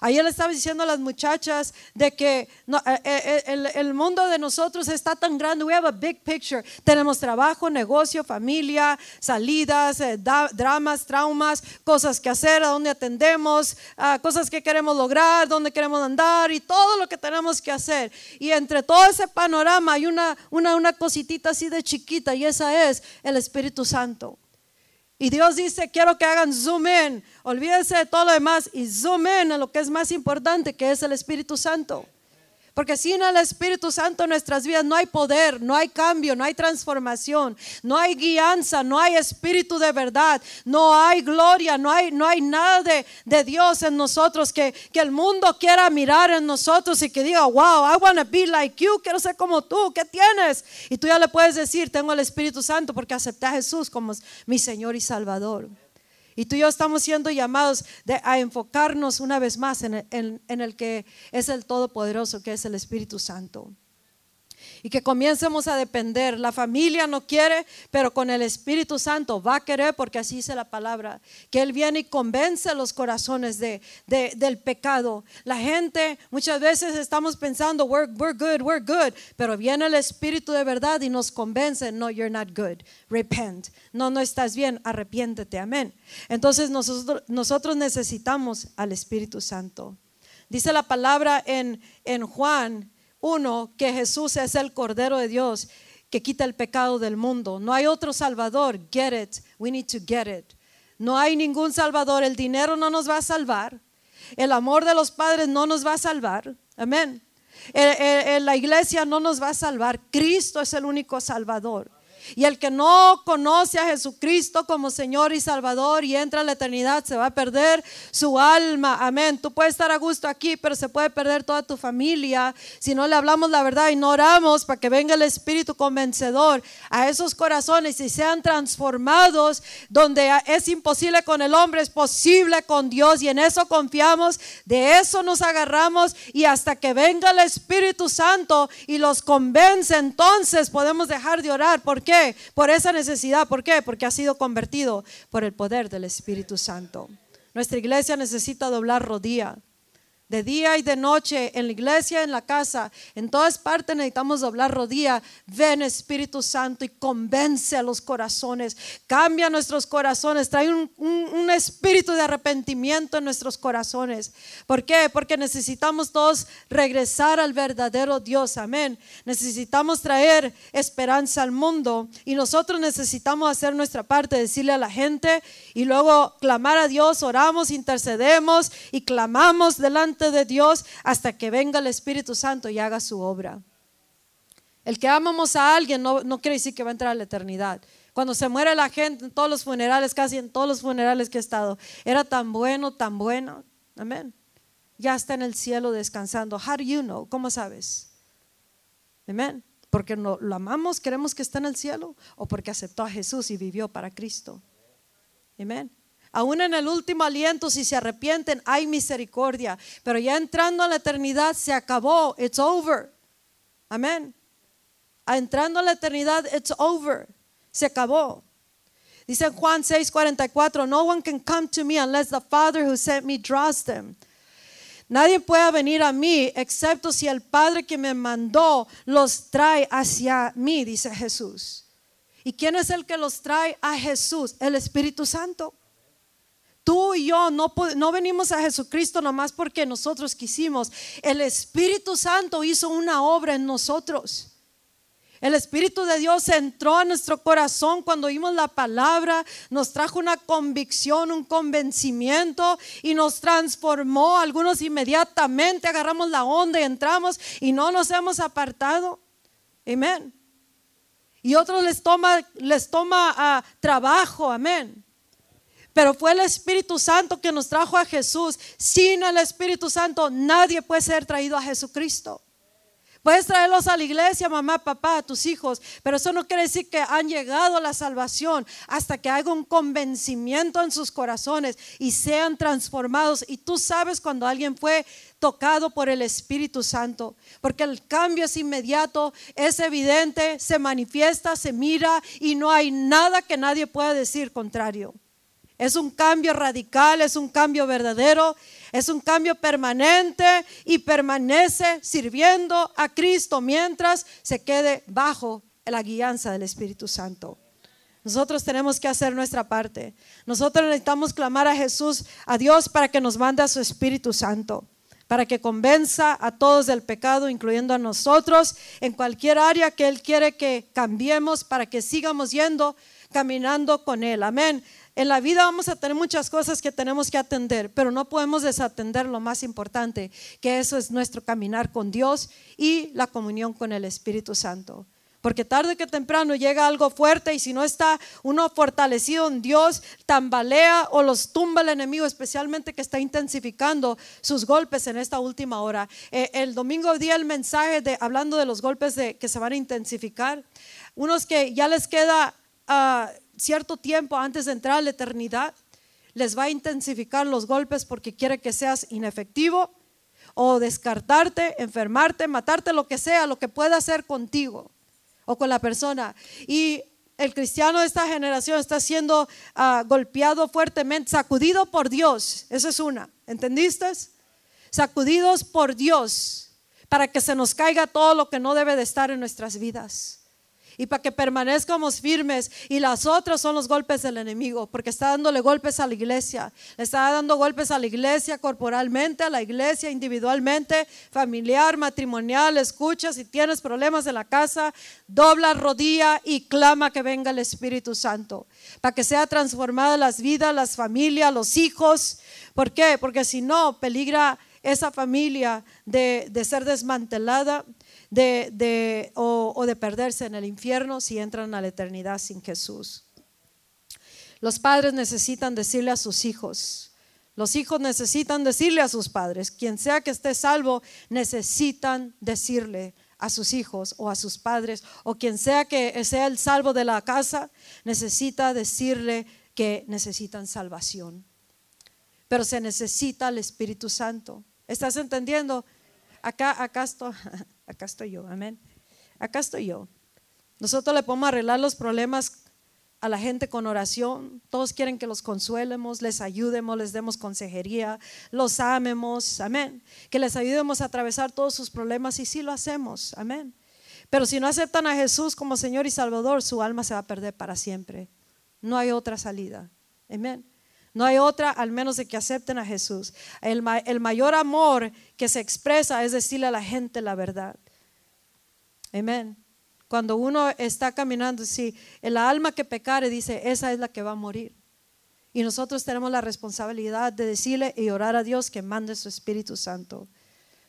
Ayer le estaba diciendo a las muchachas de que no, eh, eh, el, el, mundo de nosotros está tan grande. We have a big picture. Tenemos trabajo, negocio, familia, salidas, eh, da, dramas, traumas, cosas que hacer, a dónde atendemos, uh, cosas que queremos lograr, dónde queremos andar y todo lo que tenemos que hacer. Y entre todo ese panorama hay una, una, una cositita así de chiquita y esa es el Espíritu Santo. Y Dios dice, quiero que hagan zoom in, olvídense de todo lo demás y zoom in en lo que es más importante, que es el Espíritu Santo. Porque sin el Espíritu Santo en nuestras vidas no hay poder, no hay cambio, no hay transformación, no hay guianza, no hay espíritu de verdad, no hay gloria, no hay, no hay nada de, de Dios en nosotros que, que, el mundo quiera mirar en nosotros y que diga, wow, I want to be like you, quiero ser como tú, ¿qué tienes? Y tú ya le puedes decir, tengo el Espíritu Santo porque acepté a Jesús como mi Señor y Salvador. Y tú y yo estamos siendo llamados a enfocarnos una vez más en el que es el Todopoderoso, que es el Espíritu Santo y que comiencemos a depender. La familia no quiere, pero con el Espíritu Santo va a querer porque así dice la palabra, que Él viene y convence los corazones de, del pecado. La gente muchas veces estamos pensando, we're, we're good, we're good, pero viene el Espíritu de verdad y nos convence, no, you're not good, repent. No, no estás bien, arrepiéntete, amén. Entonces nosotros, nosotros necesitamos al Espíritu Santo. Dice la palabra en, en Juan uno, que Jesús es el Cordero de Dios que quita el pecado del mundo. No hay otro Salvador. Get it. We need to get it. No hay ningún Salvador. El dinero no nos va a salvar. El amor de los padres no nos va a salvar. Amén. La iglesia no nos va a salvar. Cristo es el único Salvador. Y el que no conoce a Jesucristo como Señor y Salvador y entra a la eternidad se va a perder su alma. Amén. Tú puedes estar a gusto aquí, pero se puede perder toda tu familia si no le hablamos la verdad y no oramos para que venga el Espíritu convencedor a esos corazones y sean transformados donde es imposible con el hombre, es posible con Dios y en eso confiamos, de eso nos agarramos y hasta que venga el Espíritu Santo y los convence, entonces podemos dejar de orar. ¿Por qué? Por esa necesidad. ¿Por qué? Porque ha sido convertido por el poder del Espíritu Santo. Nuestra iglesia necesita doblar rodilla de día y de noche, en la iglesia, en la casa, en todas partes necesitamos doblar rodilla. Ven Espíritu Santo y convence a los corazones, cambia nuestros corazones, trae un, un, espíritu de arrepentimiento en nuestros corazones. ¿Por qué? Porque necesitamos todos regresar al verdadero Dios, amén. Necesitamos traer esperanza al mundo y nosotros necesitamos hacer nuestra parte, decirle a la gente y luego clamar a Dios, oramos, intercedemos y clamamos delante de Dios hasta que venga el Espíritu Santo y haga su obra. El que amamos a alguien no, no quiere decir que va a entrar a la eternidad. Cuando se muere la gente en todos los funerales, casi en todos los funerales que he estado, era tan bueno, tan bueno. Amén. Ya está en el cielo descansando. How do you know? ¿Cómo sabes? Amén. Porque no, lo amamos, queremos que esté en el cielo o porque aceptó a Jesús y vivió para Cristo. Amén. Aún en el último aliento, si se arrepienten, hay misericordia. Pero ya entrando a la eternidad, se acabó. It's over. Amén. Entrando a la eternidad, it's over. Se acabó. Dice Juan 6:44, no one can come to me unless the Father who sent me draws them. Nadie puede venir a mí excepto si el Padre que me mandó los trae hacia mí, dice Jesús. ¿Y quién es el que los trae a Jesús? El Espíritu Santo. Tú y yo no, no venimos a Jesucristo nomás porque nosotros quisimos. El Espíritu Santo hizo una obra en nosotros. El Espíritu de Dios entró a nuestro corazón cuando oímos la palabra, nos trajo una convicción, un convencimiento y nos transformó. Algunos inmediatamente agarramos la onda y entramos y no nos hemos apartado. Amén. Y otros les toma, les toma ah, trabajo. Amén. Pero fue el Espíritu Santo que nos trajo a Jesús. Sin el Espíritu Santo nadie puede ser traído a Jesucristo. Puedes traerlos a la iglesia, mamá, papá, a tus hijos, pero eso no quiere decir que han llegado a la salvación hasta que haya un convencimiento en sus corazones y sean transformados. Y tú sabes cuando alguien fue tocado por el Espíritu Santo, porque el cambio es inmediato, es evidente, se manifiesta, se mira y no hay nada que nadie pueda decir contrario. Es un cambio radical, es un cambio verdadero, es un cambio permanente y permanece sirviendo a Cristo mientras se quede bajo la guianza del Espíritu Santo. Nosotros tenemos que hacer nuestra parte. Nosotros necesitamos clamar a Jesús, a Dios, para que nos mande a su Espíritu Santo, para que convenza a todos del pecado, incluyendo a nosotros, en cualquier área que Él quiere que cambiemos, para que sigamos yendo, caminando con Él. Amén. En la vida vamos a tener muchas cosas que tenemos que atender, pero no podemos desatender lo más importante, que eso es nuestro caminar con Dios y la comunión con el Espíritu Santo. Porque tarde que temprano llega algo fuerte y si no está uno fortalecido en Dios, tambalea o los tumba el enemigo, especialmente que está intensificando sus golpes en esta última hora. Eh, el domingo di el mensaje de hablando de los golpes de, que se van a intensificar. Unos que ya les queda... Ah, cierto tiempo antes de entrar a la eternidad, les va a intensificar los golpes porque quiere que seas inefectivo o descartarte, enfermarte, matarte, lo que sea, lo que pueda hacer contigo o con la persona. Y el cristiano de esta generación está siendo ah, golpeado fuertemente, sacudido por Dios. Esa es una, ¿entendiste? Sacudidos por Dios para que se nos caiga todo lo que no debe de estar en nuestras vidas y para que permanezcamos firmes. Y las otras son los golpes del enemigo, porque está dándole golpes a la iglesia. Le está dando golpes a la iglesia corporalmente, a la iglesia individualmente, familiar, matrimonial. Escucha, si tienes problemas en la casa, dobla rodilla y clama que venga el Espíritu Santo, para que sea transformada las vidas, las familias, los hijos. ¿Por qué? Porque si no, peligra esa familia de, de ser desmantelada de, o, o de perderse en el infierno si entran a la eternidad sin Jesús. Los padres necesitan decirle a sus hijos, los hijos necesitan decirle a sus padres, quien sea que esté salvo, necesitan decirle a sus hijos o a sus padres, o quien sea que sea el salvo de la casa, necesita decirle que necesitan salvación. Pero se necesita el Espíritu Santo. ¿Estás entendiendo? Acá, acá estoy, acá estoy yo, amén. Acá estoy yo. Nosotros le podemos arreglar los problemas a la gente con oración. Todos quieren que los consuelemos, les ayudemos, les demos consejería, los amemos, amén. Que les ayudemos a atravesar todos sus problemas y sí lo hacemos, amén. Pero si no aceptan a Jesús como Señor y Salvador, su alma se va a perder para siempre. No hay otra salida, amén. No hay otra al menos de que acepten a Jesús. El, mayor amor que se expresa es decirle a la gente la verdad. Amén. Cuando uno está caminando, si el alma que pecare dice, esa es la que va a morir. Y nosotros tenemos la responsabilidad de decirle y orar a Dios que mande su Espíritu Santo.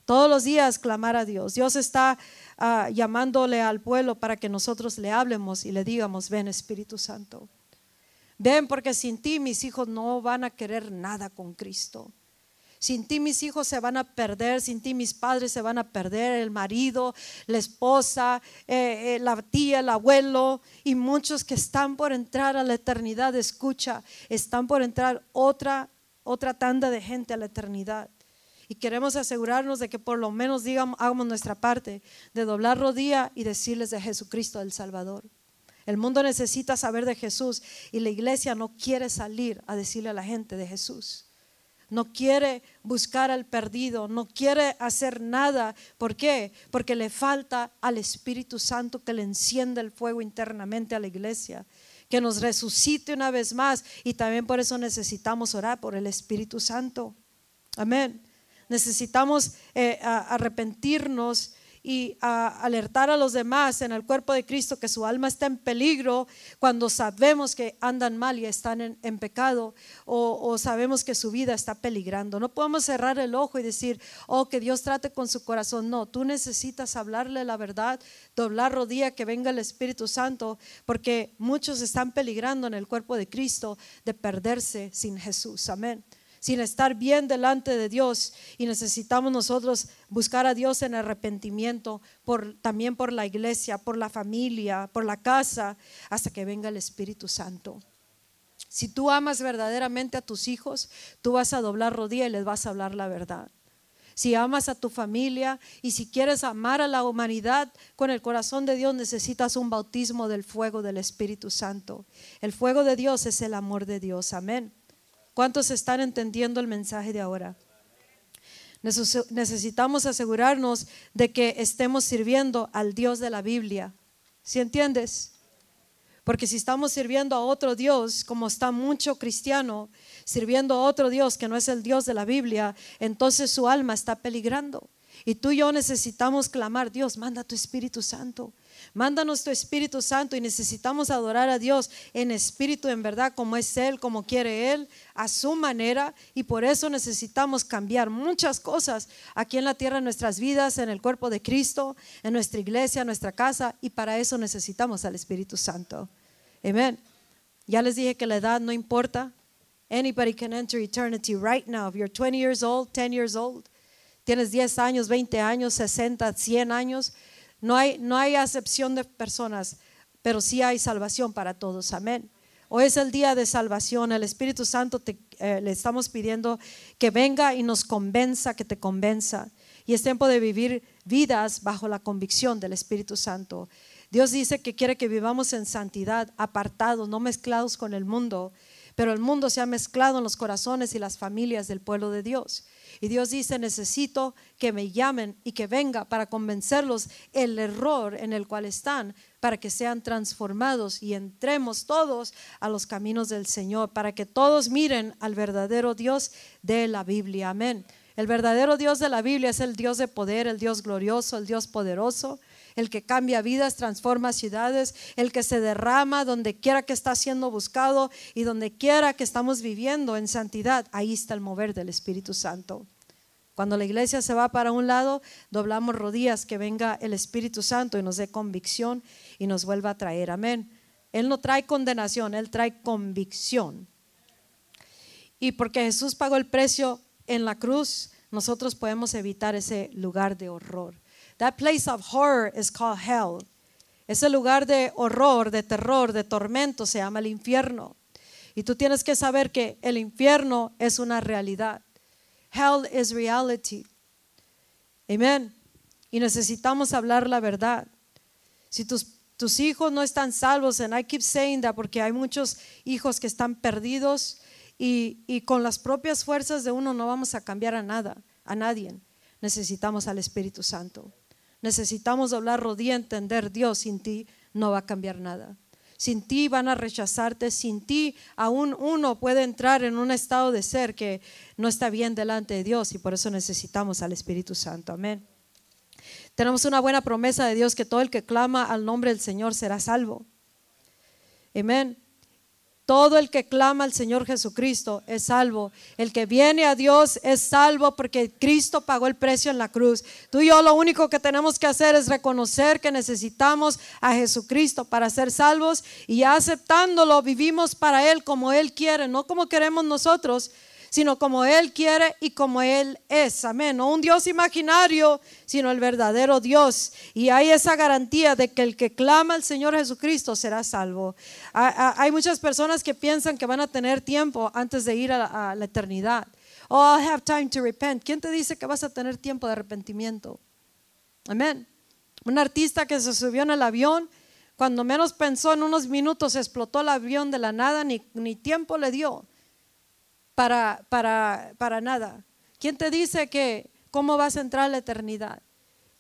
Todos los días clamar a Dios. Dios está ah, llamándole al pueblo para que nosotros le hablemos y le digamos, ven Espíritu Santo. Ven, porque sin ti mis hijos no van a querer nada con Cristo. Sin ti mis hijos se van a perder, sin ti mis padres se van a perder, el marido, la esposa, eh, eh, la tía, el abuelo y muchos que están por entrar a la eternidad. Escucha, están por entrar otra, otra tanda de gente a la eternidad. Y queremos asegurarnos de que por lo menos digamos, hagamos nuestra parte de doblar rodilla y decirles de Jesucristo el Salvador. El mundo necesita saber de Jesús y la iglesia no quiere salir a decirle a la gente de Jesús. No quiere buscar al perdido, no quiere hacer nada. ¿Por qué? Porque le falta al Espíritu Santo que le encienda el fuego internamente a la iglesia, que nos resucite una vez más. Y también por eso necesitamos orar por el Espíritu Santo. Amén. Necesitamos eh, arrepentirnos y a alertar a los demás en el cuerpo de Cristo que su alma está en peligro cuando sabemos que andan mal y están en, pecado o, sabemos que su vida está peligrando. No podemos cerrar el ojo y decir, oh, que Dios trate con su corazón. No, tú necesitas hablarle la verdad, doblar rodilla, que venga el Espíritu Santo, porque muchos están peligrando en el cuerpo de Cristo de perderse sin Jesús. Amén sin estar bien delante de Dios y necesitamos nosotros buscar a Dios en arrepentimiento por también por la iglesia, por la familia, por la casa, hasta que venga el Espíritu Santo. Si tú amas verdaderamente a tus hijos, tú vas a doblar rodilla y les vas a hablar la verdad. Si amas a tu familia y si quieres amar a la humanidad con el corazón de Dios, necesitas un bautismo del fuego del Espíritu Santo. El fuego de Dios es el amor de Dios. Amén. ¿Cuántos están entendiendo el mensaje de ahora? Necesitamos asegurarnos de que estemos sirviendo al Dios de la Biblia. ¿Sí entiendes? Porque si estamos sirviendo a otro Dios, como está mucho cristiano, sirviendo a otro Dios que no es el Dios de la Biblia, entonces su alma está peligrando. Y tú y yo necesitamos clamar, Dios, manda tu Espíritu Santo. Mándanos tu Espíritu Santo y necesitamos adorar a Dios en espíritu, en verdad, como es Él, como quiere Él, a su manera. Y por eso necesitamos cambiar muchas cosas aquí en la tierra, en nuestras vidas, en el cuerpo de Cristo, en nuestra iglesia, en nuestra casa. Y para eso necesitamos al Espíritu Santo. Amén. Ya les dije que la edad no importa. Anybody can enter eternity right now. If you're 20 years old, 10 years old, tienes 10 años, 20 años, 60, 100 años, no hay, no hay acepción de personas, pero sí hay salvación para todos. Amén. Hoy es el día de salvación. El Espíritu Santo eh, le estamos pidiendo que venga y nos convenza, que te convenza. Y es tiempo de vivir vidas bajo la convicción del Espíritu Santo. Dios dice que quiere que vivamos en santidad, apartados, no mezclados con el mundo, pero el mundo se ha mezclado en los corazones y las familias del pueblo de Dios. Y Dios dice, necesito que me llamen y que venga para convencerlos el error en el cual están, para que sean transformados y entremos todos a los caminos del Señor, para que todos miren al verdadero Dios de la Biblia. Amén. El verdadero Dios de la Biblia es el Dios de poder, el Dios glorioso, el Dios poderoso, el que cambia vidas, transforma ciudades, el que se derrama donde quiera que está siendo buscado y donde quiera que estamos viviendo en santidad. Ahí está el mover del Espíritu Santo. Cuando la iglesia se va para un lado, doblamos rodillas, que venga el Espíritu Santo y nos dé convicción y nos vuelva a traer. Amén. Él no trae condenación, Él trae convicción. Y porque Jesús pagó el precio en la cruz, nosotros podemos evitar ese lugar de horror. That place of horror is called hell. Ese lugar de horror, de terror, de tormento se llama el infierno. Y tú tienes que saber que el infierno es una realidad. Hell is reality. Amen. Y necesitamos hablar la verdad. Si tus, tus hijos no están salvos, and I keep saying that porque hay muchos hijos que están perdidos y, y con las propias fuerzas de uno no vamos a cambiar a nada, a nadie. Necesitamos al Espíritu Santo. Necesitamos doblar rodilla, entender Dios sin ti no va a cambiar nada sin ti van a rechazarte, sin ti aún uno puede entrar en un estado de ser que no está bien delante de Dios y por eso necesitamos al Espíritu Santo. Amén. Tenemos una buena promesa de Dios que todo el que clama al nombre del Señor será salvo. Amén. Todo el que clama al Señor Jesucristo es salvo. El que viene a Dios es salvo porque Cristo pagó el precio en la cruz. Tú y yo lo único que tenemos que hacer es reconocer que necesitamos a Jesucristo para ser salvos y aceptándolo vivimos para Él como Él quiere, no como queremos nosotros, sino como Él quiere y como Él es. Amén. No un Dios imaginario, sino el verdadero Dios. Y hay esa garantía de que el que clama al Señor Jesucristo será salvo. Hay muchas personas que piensan que van a tener tiempo antes de ir a la, eternidad. Oh, I have time to repent. ¿Quién te dice que vas a tener tiempo de arrepentimiento? Amén. Un artista que se subió en el avión, cuando menos pensó en unos minutos, explotó el avión de la nada, ni, ni tiempo le dio para, para, para nada. ¿Quién te dice que cómo vas a entrar a la eternidad?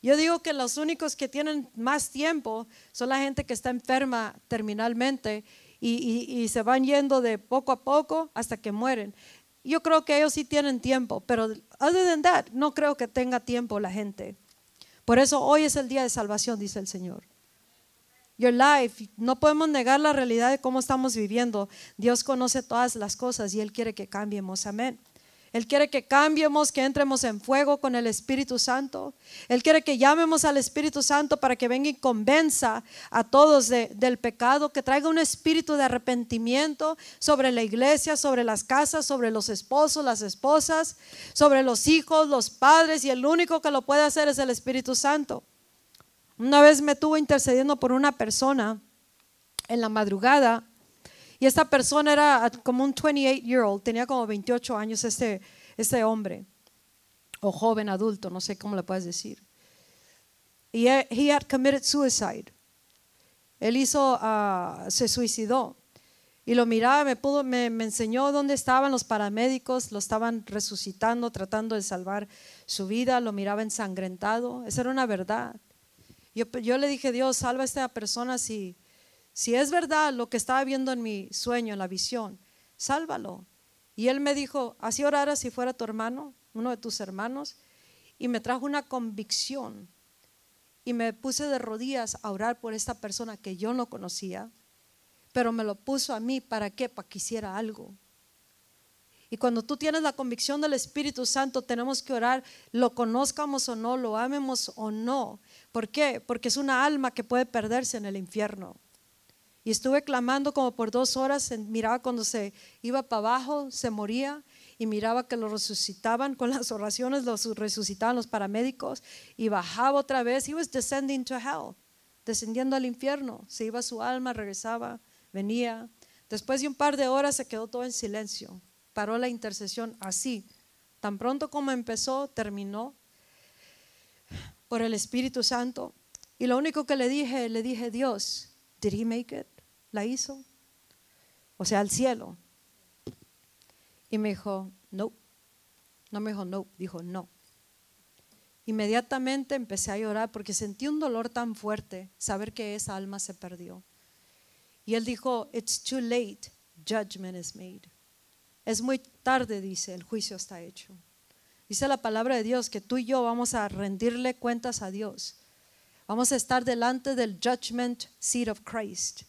Yo digo que los únicos que tienen más tiempo son la gente que está enferma terminalmente y, y, se van yendo de poco a poco hasta que mueren. Yo creo que ellos sí tienen tiempo, pero other than that, no creo que tenga tiempo la gente. Por eso hoy es el día de salvación, dice el Señor your life. No podemos negar la realidad de cómo estamos viviendo. Dios conoce todas las cosas y Él quiere que cambiemos. Amén. Él quiere que cambiemos, que entremos en fuego con el Espíritu Santo. Él quiere que llamemos al Espíritu Santo para que venga y convenza a todos del pecado, que traiga un espíritu de arrepentimiento sobre la iglesia, sobre las casas, sobre los esposos, las esposas, sobre los hijos, los padres, y el único que lo puede hacer es el Espíritu Santo. Una vez me estuvo intercediendo por una persona en la madrugada y esta persona era como un 28 year old, tenía como 28 años este, este hombre, o joven adulto, no sé cómo le puedes decir. Y he, had committed suicide. Él hizo, uh, se suicidó. Y lo miraba, me, pudo, me, me, enseñó dónde estaban los paramédicos, lo estaban resucitando, tratando de salvar su vida, lo miraba ensangrentado. Esa era una verdad. Yo, le dije, Dios, salva a esta persona si, si es verdad lo que estaba viendo en mi sueño, en la visión, sálvalo. Y él me dijo, así orara si fuera tu hermano, uno de tus hermanos, y me trajo una convicción. Y me puse de rodillas a orar por esta persona que yo no conocía, pero me lo puso a mí para qué, para que hiciera algo. Y cuando tú tienes la convicción del Espíritu Santo, tenemos que orar, lo conozcamos o no, lo amemos o no. ¿Por qué? Porque es una alma que puede perderse en el infierno. Y estuve clamando como por dos horas, miraba cuando se iba para abajo, se moría, y miraba que lo resucitaban con las oraciones, lo resucitaban los paramédicos, y bajaba otra vez. He was descending to hell, descendiendo al infierno. Se iba su alma, regresaba, venía. Después de un par de horas se quedó todo en silencio. Paró la intercesión así. Tan pronto como empezó, terminó por el Espíritu Santo. Y lo único que le dije, le dije, Dios, Did he make it? ¿La hizo? O sea, al cielo. Y me dijo, no. No me dijo no, dijo no. Inmediatamente empecé a llorar porque sentí un dolor tan fuerte saber que esa alma se perdió. Y él dijo, it's too late, judgment is made. Es muy tarde, dice, el juicio está hecho. Dice la palabra de Dios que tú y yo vamos a rendirle cuentas a Dios. Vamos a estar delante del judgment seat of Christ.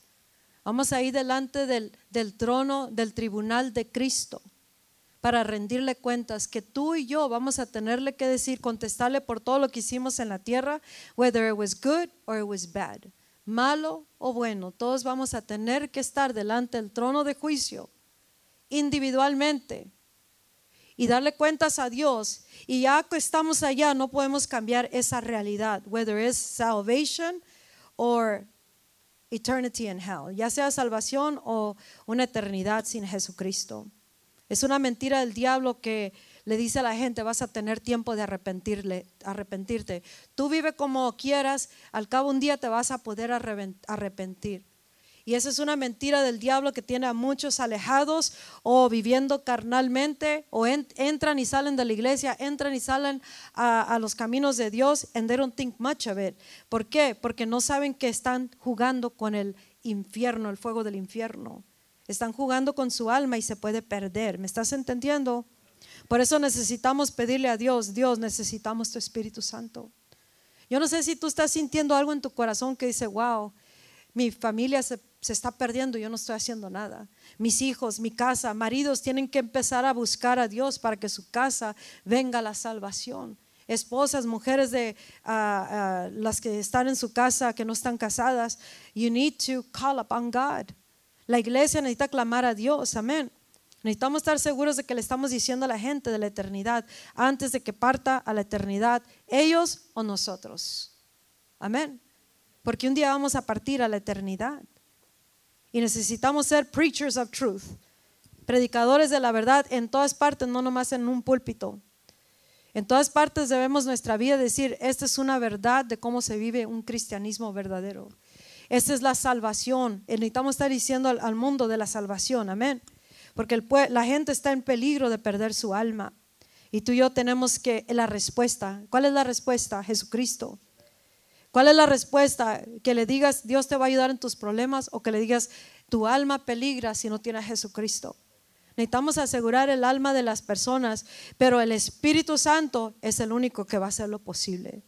Vamos a ir delante del, del trono, del tribunal de Cristo para rendirle cuentas que tú y yo vamos a tenerle que decir, contestarle por todo lo que hicimos en la tierra, whether it was good or it was bad, malo o bueno, todos vamos a tener que estar delante del trono de juicio individualmente y darle cuentas a Dios. Y ya que estamos allá, no podemos cambiar esa realidad, whether it's salvation or eternity in hell, ya sea salvación o una eternidad sin Jesucristo. Es una mentira del diablo que le dice a la gente, vas a tener tiempo de arrepentirle, arrepentirte. Tú vive como quieras, al cabo un día te vas a poder arrepentir. Y esa es una mentira del diablo que tiene a muchos alejados o viviendo carnalmente o entran y salen de la iglesia, entran y salen a, los caminos de Dios and they don't think much of it. ¿Por qué? Porque no saben que están jugando con el infierno, el fuego del infierno. Están jugando con su alma y se puede perder. ¿Me estás entendiendo? Por eso necesitamos pedirle a Dios, Dios, necesitamos tu Espíritu Santo. Yo no sé si tú estás sintiendo algo en tu corazón que dice, wow, mi familia se se está perdiendo, yo no estoy haciendo nada. Mis hijos, mi casa, maridos tienen que empezar a buscar a Dios para que su casa venga la salvación. Esposas, mujeres de ah, ah, las que están en su casa, que no están casadas, you need to call upon God. La iglesia necesita clamar a Dios, amén. Necesitamos estar seguros de que le estamos diciendo a la gente de la eternidad antes de que parta a la eternidad, ellos o nosotros. Amén. Porque un día vamos a partir a la eternidad. Y necesitamos ser preachers of truth, predicadores de la verdad en todas partes, no nomás en un púlpito. En todas partes debemos nuestra vida decir, esta es una verdad de cómo se vive un cristianismo verdadero. Esta es la salvación. Necesitamos estar diciendo al, mundo de la salvación, amén. Porque la gente está en peligro de perder su alma. Y tú y yo tenemos que la respuesta. ¿Cuál es la respuesta? Jesucristo. ¿Cuál es la respuesta? Que le digas, Dios te va a ayudar en tus problemas o que le digas, tu alma peligra si no tiene a Jesucristo. Necesitamos asegurar el alma de las personas, pero el Espíritu Santo es el único que va a hacer lo posible.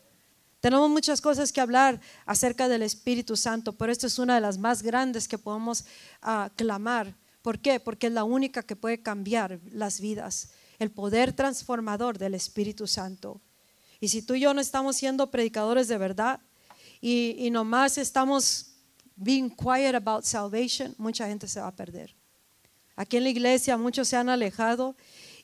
Tenemos muchas cosas que hablar acerca del Espíritu Santo, pero esta es una de las más grandes que podemos uh, clamar. ¿Por qué? Porque es la única que puede cambiar las vidas. el poder transformador del Espíritu Santo. Y si tú y yo no estamos siendo predicadores de verdad y, y nomás estamos being quiet about salvation, mucha gente se va a perder. Aquí en la iglesia muchos se han alejado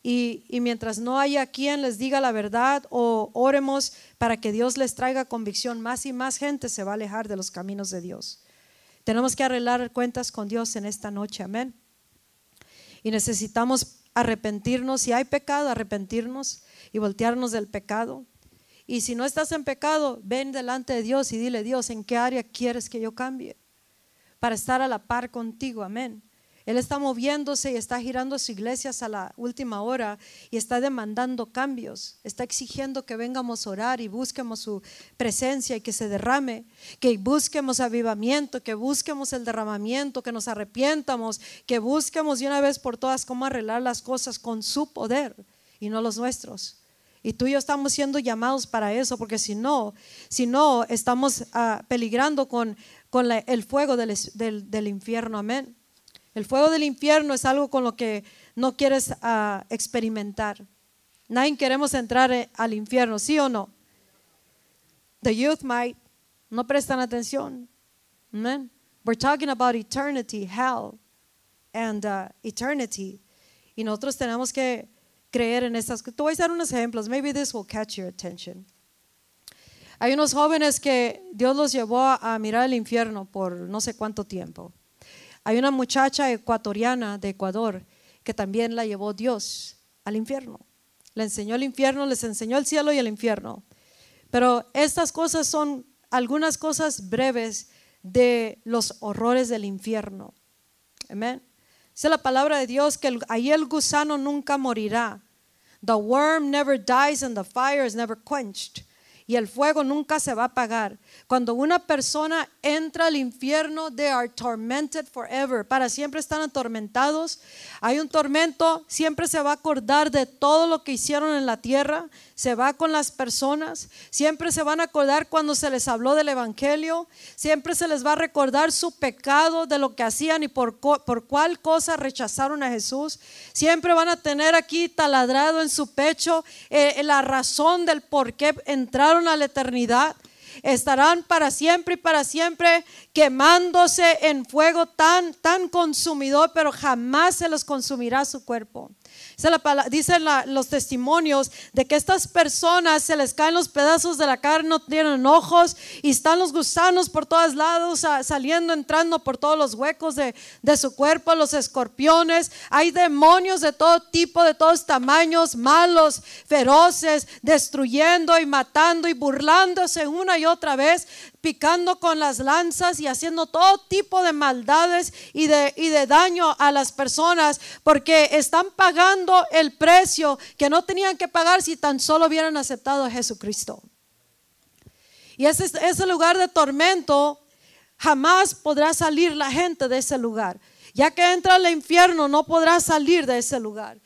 y, y, mientras no haya quien les diga la verdad o oremos para que Dios les traiga convicción, más y más gente se va a alejar de los caminos de Dios. Tenemos que arreglar cuentas con Dios en esta noche, amén. Y necesitamos arrepentirnos, si hay pecado, arrepentirnos y voltearnos del pecado. Y si no estás en pecado, ven delante de Dios y dile, Dios, ¿en qué área quieres que yo cambie? Para estar a la par contigo, amén. Él está moviéndose y está girando su iglesia a la última hora y está demandando cambios. Está exigiendo que vengamos a orar y busquemos su presencia y que se derrame, que busquemos avivamiento, que busquemos el derramamiento, que nos arrepientamos, que busquemos de una vez por todas cómo arreglar las cosas con su poder y no los nuestros. Y tú y yo estamos siendo llamados para eso, porque si no, si no, estamos uh, peligrando con, con el fuego del, del, infierno. Amén. El fuego del infierno es algo con lo que no quieres uh, experimentar. Nadie queremos entrar eh, al infierno, ¿sí o no? The youth might. No prestan atención. Amen. We're talking about eternity, hell, and uh, eternity. Y nosotros tenemos que creer en estas. Te voy a dar unos ejemplos. Maybe this will catch your attention. Hay unos jóvenes que Dios los llevó a mirar el infierno por no sé cuánto tiempo. Hay una muchacha ecuatoriana de Ecuador que también la llevó Dios al infierno. Le enseñó el infierno, les enseñó el cielo y el infierno. Pero estas cosas son algunas cosas breves de los horrores del infierno. Amén. Dice la palabra de Dios que ahí el gusano nunca morirá. The worm never dies and the fire is never quenched y el fuego nunca se va a apagar. Cuando una persona entra al infierno, they are tormented forever. Para siempre están atormentados. Hay un tormento, siempre se va a acordar de todo lo que hicieron en la tierra. Se va con las personas. Siempre se van a acordar cuando se les habló del Evangelio. Siempre se les va a recordar su pecado, de lo que hacían y por, por cuál cosa rechazaron a Jesús. Siempre van a tener aquí taladrado en su pecho eh, la razón del por qué entraron a la eternidad estarán para siempre y para siempre quemándose en fuego tan, tan consumidor, pero jamás se los consumirá su cuerpo. Dicen los testimonios de que estas personas se les caen los pedazos de la carne, no tienen ojos y están los gusanos por todos lados, saliendo, entrando por todos los huecos de, de su cuerpo, los escorpiones. Hay demonios de todo tipo, de todos tamaños, malos, feroces, destruyendo y matando y burlándose una y otra vez picando con las lanzas y haciendo todo tipo de maldades y de, y de daño a las personas porque están pagando el precio que no tenían que pagar si tan solo hubieran aceptado a Jesucristo. Y ese, ese lugar de tormento jamás podrá salir la gente de ese lugar. Ya que entra al infierno, no podrá salir de ese lugar.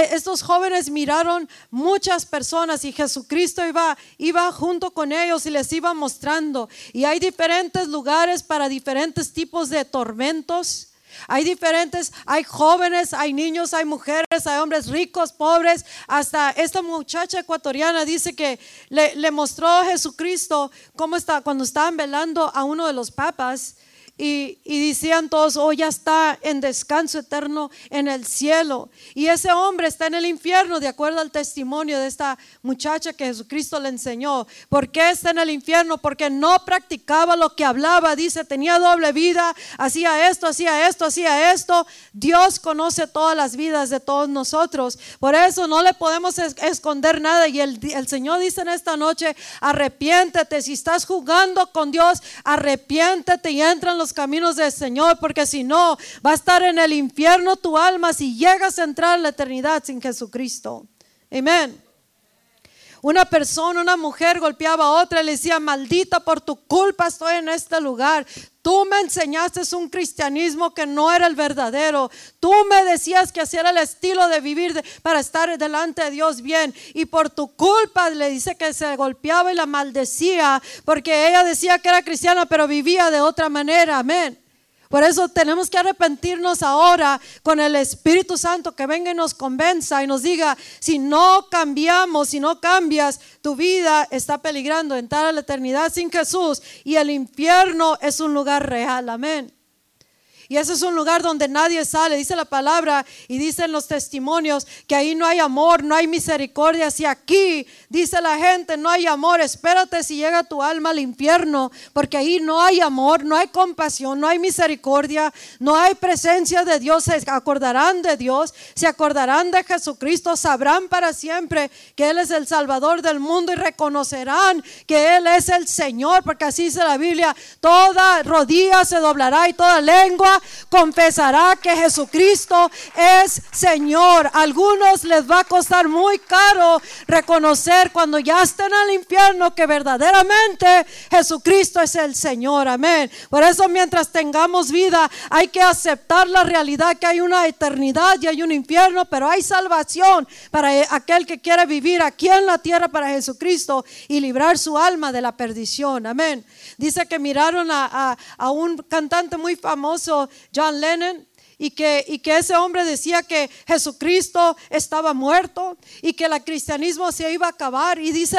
Estos jóvenes miraron muchas personas y Jesucristo iba, iba junto con ellos y les iba mostrando. Y hay diferentes lugares para diferentes tipos de tormentos. Hay diferentes, hay jóvenes, hay niños, hay mujeres, hay hombres ricos, pobres. Hasta esta muchacha ecuatoriana dice que le, mostró a Jesucristo cómo está cuando estaban velando a uno de los papas y, decían todos, oh, ya está en descanso eterno en el cielo. Y ese hombre está en el infierno, de acuerdo al testimonio de esta muchacha que Jesucristo le enseñó. ¿Por qué está en el infierno? Porque no practicaba lo que hablaba. Dice, tenía doble vida, hacía esto, hacía esto, hacía esto. Dios conoce todas las vidas de todos nosotros. Por eso no le podemos esconder nada. Y el, el Señor dice en esta noche, arrepiéntete. Si estás jugando con Dios, arrepiéntete y entra en los caminos del Señor, porque si no, va a estar en el infierno tu alma si llegas a entrar en la eternidad sin Jesucristo. Amén. Una persona, una mujer golpeaba a otra y le decía, maldita por tu culpa estoy en este lugar. Tú me enseñaste un cristianismo que no era el verdadero. Tú me decías que así era el estilo de vivir para estar delante de Dios bien. Y por tu culpa le dice que se golpeaba y la maldecía porque ella decía que era cristiana pero vivía de otra manera. Amén. Por eso tenemos que arrepentirnos ahora con el Espíritu Santo que venga y nos convenza y nos diga, si no cambiamos, si no cambias, tu vida está peligrando entrar a la eternidad sin Jesús y el infierno es un lugar real. Amén. Y ese es un lugar donde nadie sale, dice la palabra y dicen los testimonios que ahí no hay amor, no hay misericordia. Si aquí dice la gente no hay amor, espérate si llega tu alma al infierno, porque ahí no hay amor, no hay compasión, no hay misericordia, no hay presencia de Dios. Se acordarán de Dios, se acordarán de Jesucristo, sabrán para siempre que Él es el Salvador del mundo y reconocerán que Él es el Señor, porque así dice la Biblia, toda rodilla se doblará y toda lengua confesará que Jesucristo es Señor. algunos les va a costar muy caro reconocer cuando ya estén al infierno que verdaderamente Jesucristo es el Señor. Amén. Por eso mientras tengamos vida hay que aceptar la realidad que hay una eternidad y hay un infierno, pero hay salvación para aquel que quiere vivir aquí en la tierra para Jesucristo y librar su alma de la perdición. Amén. Dice que miraron a, a un cantante muy famoso John Lennon y que, y que ese hombre decía que Jesucristo estaba muerto y que el cristianismo se iba a acabar. Y dice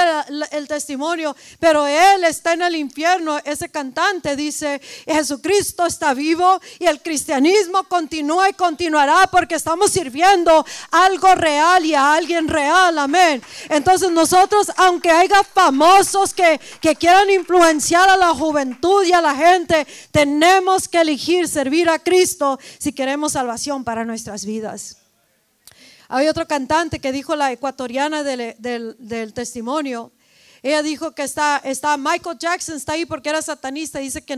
el, testimonio, pero él está en el infierno. Ese cantante dice, Jesucristo está vivo y el cristianismo continúa y continuará porque estamos sirviendo algo real y a alguien real. Amén. Entonces nosotros, aunque haya famosos que, que quieran influenciar a la juventud y a la gente, tenemos que elegir servir a Cristo si queremos salvación para nuestras vidas. Hay otro cantante que dijo la ecuatoriana del, del testimonio, ella dijo que está, está Michael Jackson está ahí porque era satanista. Dice que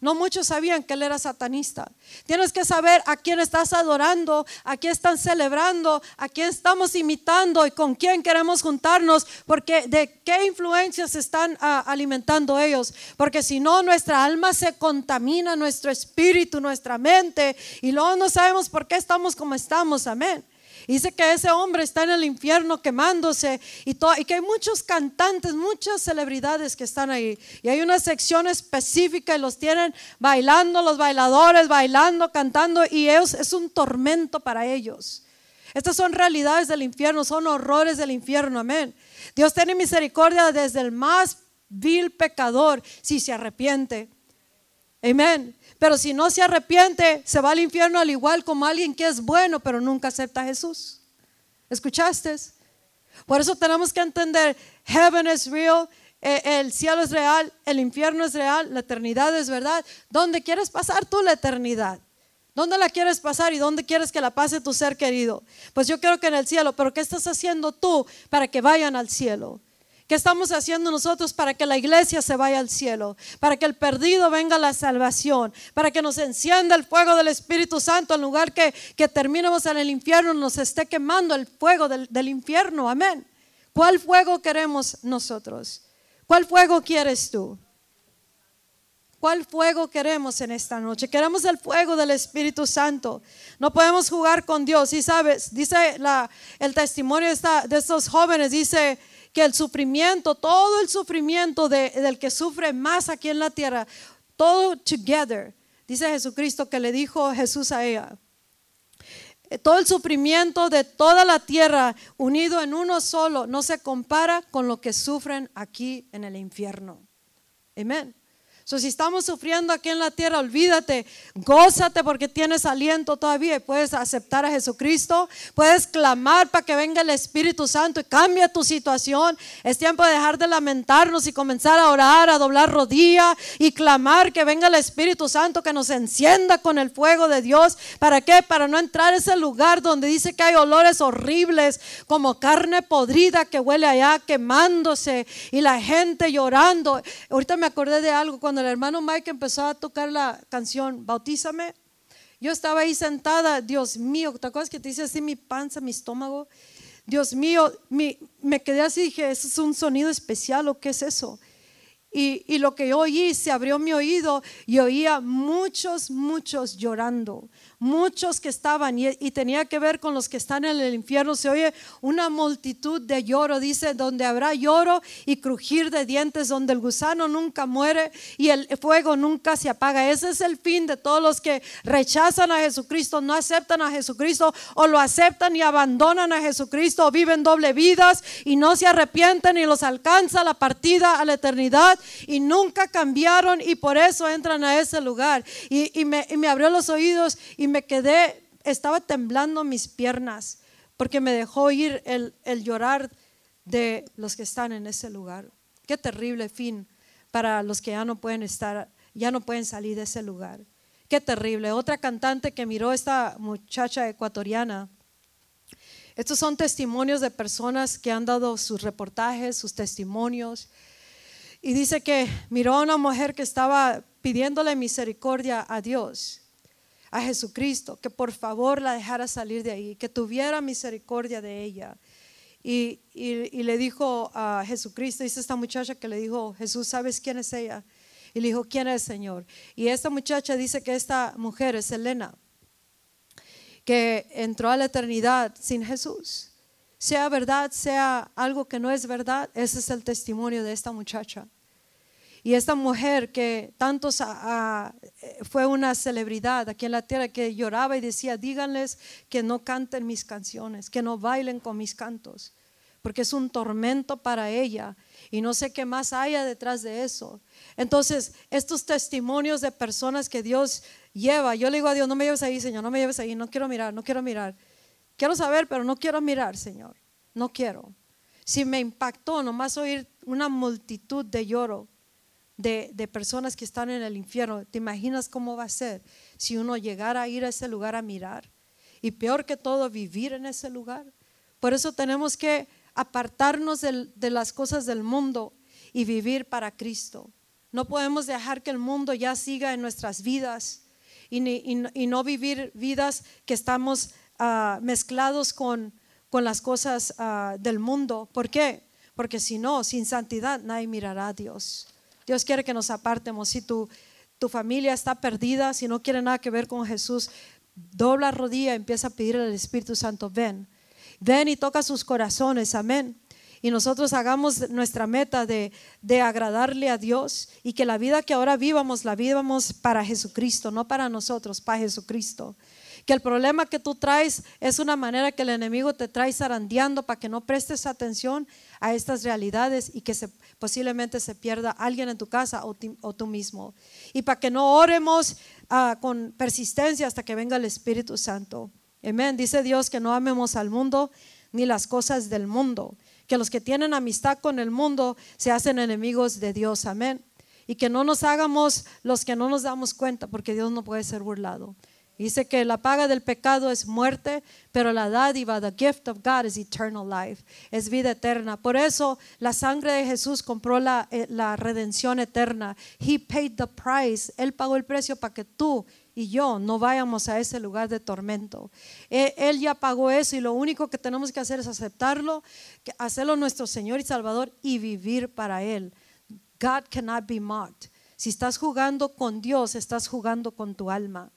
no muchos sabían que él era satanista. Tienes que saber a quién estás adorando, a quién están celebrando, a quién estamos imitando y con quién queremos juntarnos, porque de qué influencias están ah, alimentando ellos. Porque si no, nuestra alma se contamina, nuestro espíritu, nuestra mente, y luego no sabemos por qué estamos como estamos. Amén. Dice que ese hombre está en el infierno quemándose y, que hay muchos cantantes, muchas celebridades que están ahí. Y hay una sección específica y los tienen bailando, los bailadores bailando, cantando y ellos, es un tormento para ellos. Estas son realidades del infierno, son horrores del infierno, amén. Dios tiene misericordia desde el más vil pecador si se arrepiente. Amén. Pero si no se arrepiente, se va al infierno al igual como alguien que es bueno, pero nunca acepta a Jesús. ¿Escuchaste? Por eso tenemos que entender, heaven is real, eh, el cielo es real, el infierno es real, la eternidad es verdad. ¿Dónde quieres pasar tú la eternidad? ¿Dónde la quieres pasar y dónde quieres que la pase tu ser querido? Pues yo quiero que en el cielo, pero ¿qué estás haciendo tú para que vayan al cielo? ¿Qué estamos haciendo nosotros para que la iglesia se vaya al cielo? Para que el perdido venga a la salvación. Para que nos encienda el fuego del Espíritu Santo en lugar que, que terminemos en el infierno, nos esté quemando el fuego del, del infierno. Amén. ¿Cuál fuego queremos nosotros? ¿Cuál fuego quieres tú? ¿Cuál fuego queremos en esta noche? Queremos el fuego del Espíritu Santo. No podemos jugar con Dios. Y sabes, dice el testimonio de, de estos jóvenes, dice, que el sufrimiento, todo el sufrimiento del que sufre más aquí en la tierra, todo together, dice Jesucristo que le dijo Jesús a ella. Eh, todo el sufrimiento de toda la tierra unido en uno solo no se compara con lo que sufren aquí en el infierno. Amén. So, si estamos sufriendo aquí en la tierra, olvídate, gózate porque tienes aliento todavía y puedes aceptar a Jesucristo, puedes clamar para que venga el Espíritu Santo y cambie tu situación. Es tiempo de dejar de lamentarnos y comenzar a orar, a doblar rodilla y clamar que venga el Espíritu Santo que nos encienda con el fuego de Dios. ¿Para qué? Para no entrar a ese lugar donde dice que hay olores horribles como carne podrida que huele allá quemándose y la gente llorando. Ahorita me acordé de algo cuando el hermano Mike empezó a tocar la canción Bautízame, yo estaba ahí sentada, Dios mío, ¿te acuerdas que te dice así mi panza, mi estómago? Dios mío, me quedé así, dije, ¿eso es un sonido especial o qué es eso? Y, y, lo que yo oí, se abrió mi oído y oía muchos, muchos llorando, muchos que estaban y, y, tenía que ver con los que están en el infierno. Se oye una multitud de lloro, dice, donde habrá lloro y crujir de dientes, donde el gusano nunca muere y el fuego nunca se apaga. Ese es el fin de todos los que rechazan a Jesucristo, no aceptan a Jesucristo o lo aceptan y abandonan a Jesucristo o viven doble vidas y no se arrepienten y los alcanza la partida a la eternidad y nunca cambiaron y por eso entran a ese lugar. Y, y, me, y me abrió los oídos me quedé, estaba temblando mis piernas porque me dejó ir el, el llorar de los que están en ese lugar. Qué terrible fin para los que ya no pueden estar, ya no pueden salir de ese lugar. Qué terrible. Otra cantante que miró esta muchacha ecuatoriana. Estos son testimonios de personas que han dado sus reportajes, sus testimonios. Y dice que miró a una mujer que estaba pidiéndole misericordia a Dios, a Jesucristo, que por favor la dejara salir de ahí, que tuviera misericordia de ella. Y, y, le dijo a Jesucristo, dice esta muchacha que le dijo, Jesús, ¿sabes quién es ella? Y le dijo, ¿quién es el Señor? Y esta muchacha dice que esta mujer es Elena, que entró a la eternidad sin Jesús. Sea verdad, sea algo que no es verdad, ese es el testimonio de esta muchacha. Y esta mujer que tantos fue una celebridad aquí en la tierra que lloraba y decía, díganles que no canten mis canciones, que no bailen con mis cantos porque es un tormento para ella y no sé qué más haya detrás de eso. Entonces, estos testimonios de personas que Dios lleva, yo le digo a Dios, no me lleves ahí, Señor, no me lleves ahí, no quiero mirar, no quiero mirar. Quiero saber, pero no quiero mirar, Señor, no quiero. Si me impactó nomás oír una multitud de lloro de, de personas que están en el infierno, ¿te imaginas cómo va a ser si uno llegara a ir a ese lugar a mirar? Y peor que todo, vivir en ese lugar. Por eso tenemos que apartarnos de, las cosas del mundo y vivir para Cristo. No podemos dejar que el mundo ya siga en nuestras vidas y, no vivir vidas que estamos ah, mezclados con, con, las cosas ah, del mundo. ¿Por qué? Porque si no, sin santidad nadie mirará a Dios. Dios quiere que nos apartemos. Si tu, tu familia está perdida, si no quiere nada que ver con Jesús, dobla rodilla y empieza a pedir al Espíritu Santo, ven Ven y toca sus corazones, amén. Y nosotros hagamos nuestra meta de, de, agradarle a Dios y que la vida que ahora vivamos, la vivamos para Jesucristo, no para nosotros, para Jesucristo. Que el problema que tú traes es una manera que el enemigo te trae zarandeando para que no prestes atención a estas realidades y que posiblemente se pierda alguien en tu casa o, tú mismo. Y para que no oremos ah, con persistencia hasta que venga el Espíritu Santo. Amén. Dice Dios que no amemos al mundo ni las cosas del mundo. Que los que tienen amistad con el mundo se hacen enemigos de Dios. Amén. Y que no nos hagamos los que no nos damos cuenta, porque Dios no puede ser burlado. Dice que la paga del pecado es muerte, pero la dádiva, the gift of God is eternal life, es vida eterna. Por eso la sangre de Jesús compró la, eh, la redención eterna. He paid the price. Él pagó el precio para que tú y yo no vayamos a ese lugar de tormento. E, él, ya pagó eso y lo único que tenemos que hacer es aceptarlo, hacerlo nuestro Señor y Salvador y vivir para Él. God cannot be mocked. Si estás jugando con Dios, estás jugando con tu alma.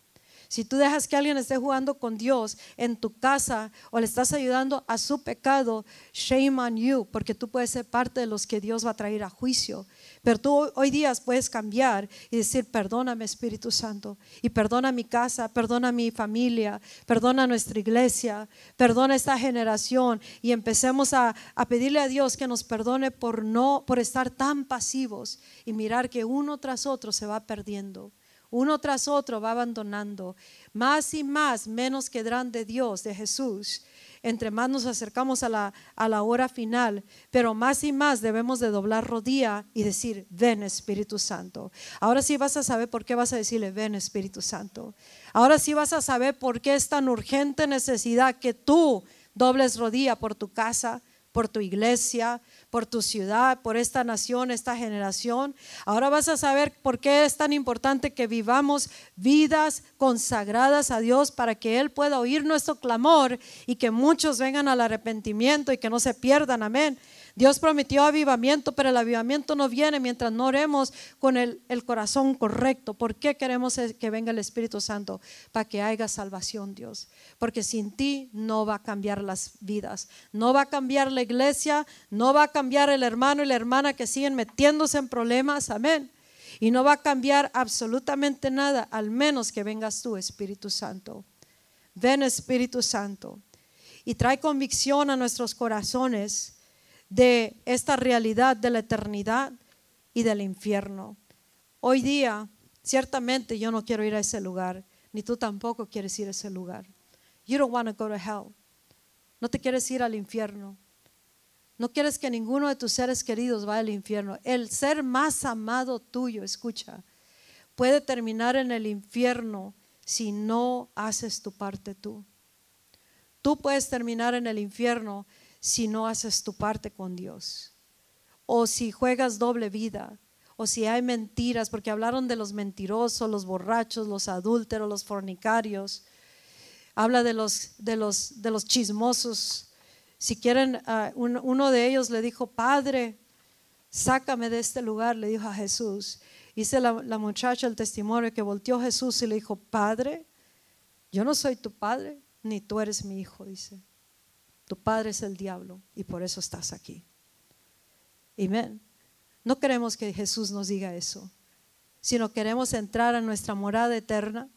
Si tú dejas que alguien esté jugando con Dios en tu casa o le estás ayudando a su pecado, shame on you, porque tú puedes ser parte de los que Dios va a traer a juicio. Pero tú hoy día puedes cambiar y decir, perdóname Espíritu Santo, y perdona mi casa, perdona mi familia, perdona nuestra iglesia, perdona esta generación, y empecemos a, a pedirle a Dios que nos perdone por no, por estar tan pasivos y mirar que uno tras otro se va perdiendo uno tras otro va abandonando. Más y más, menos quedarán de Dios, de Jesús. Entre más nos acercamos a la, a la hora final, pero más y más debemos de doblar rodilla y decir, ven Espíritu Santo. Ahora sí vas a saber por qué vas a decirle, ven Espíritu Santo. Ahora sí vas a saber por qué es tan urgente necesidad que tú dobles rodilla por tu casa, por tu iglesia, por tu ciudad, por esta nación, esta generación. Ahora vas a saber por qué es tan importante que vivamos vidas consagradas a Dios para que Él pueda oír nuestro clamor y que muchos vengan al arrepentimiento y que no se pierdan. Amén. Dios prometió avivamiento, pero el avivamiento no viene mientras no oremos con el, el, corazón correcto. ¿Por qué queremos que venga el Espíritu Santo? Para que haya salvación, Dios. Porque sin ti no va a cambiar las vidas, no va a cambiar la iglesia, no va a cambiar el hermano y la hermana que siguen metiéndose en problemas. Amén. Y no va a cambiar absolutamente nada, al menos que vengas tú, Espíritu Santo. Ven, Espíritu Santo. Y trae convicción a nuestros corazones de esta realidad de la eternidad y del infierno. Hoy día, ciertamente yo no quiero ir a ese lugar, ni tú tampoco quieres ir a ese lugar. You don't want to go to hell. No te quieres ir al infierno. No quieres que ninguno de tus seres queridos vaya al infierno. El ser más amado tuyo, escucha, puede terminar en el infierno si no haces tu parte tú. Tú puedes terminar en el infierno si no haces tu parte con Dios. O si juegas doble vida. O si hay mentiras, porque hablaron de los mentirosos, los borrachos, los adúlteros, los fornicarios. Habla de los, de los, de los chismosos. Si quieren, ah, uno de ellos le dijo, Padre, sácame de este lugar, le dijo a Jesús. Dice la, la muchacha el testimonio que volteó Jesús y le dijo, Padre, yo no soy tu padre, ni tú eres mi hijo, dice. Tu padre es el diablo y por eso estás aquí. Amén. No queremos que Jesús nos diga eso, sino queremos entrar a nuestra morada eterna,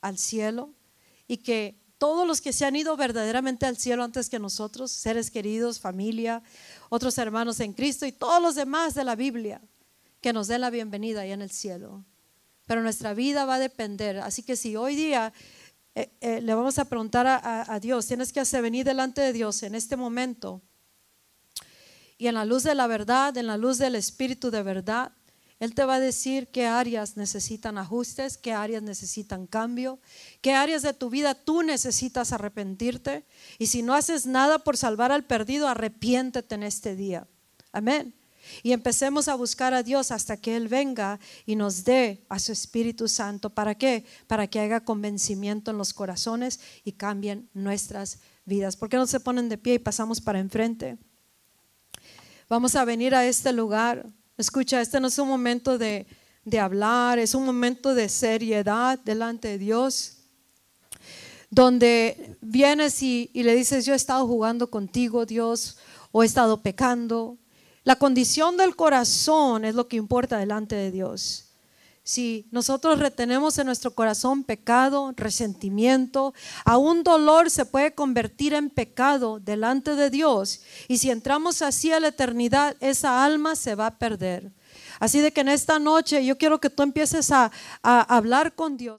al cielo, y que todos los que se han ido verdaderamente al cielo antes que nosotros, seres queridos, familia, otros hermanos en Cristo y todos los demás de la Biblia, que nos den la bienvenida allá en el cielo. Pero nuestra vida va a depender. Así que si hoy día eh, eh, le vamos a preguntar a, Dios, tienes que hacer venir delante de Dios en este momento y en la luz de la verdad, en la luz del Espíritu de verdad, Él te va a decir qué áreas necesitan ajustes, qué áreas necesitan cambio, qué áreas de tu vida tú necesitas arrepentirte. Y si no haces nada por salvar al perdido, arrepiéntete en este día. Amén. Y empecemos a buscar a Dios hasta que Él venga y nos dé a su Espíritu Santo. ¿Para qué? Para que haga convencimiento en los corazones y cambien nuestras vidas. ¿Por qué no se ponen de pie y pasamos para enfrente? Vamos a venir a este lugar. Escucha, este no es un momento de, hablar, es un momento de seriedad delante de Dios donde vienes y, y, le dices, yo he estado jugando contigo, Dios, o he estado pecando, la condición del corazón es lo que importa delante de Dios. Si nosotros retenemos en nuestro corazón pecado, resentimiento, aún dolor se puede convertir en pecado delante de Dios. Y si entramos así a la eternidad, esa alma se va a perder. Así de que en esta noche yo quiero que tú empieces a, a hablar con Dios.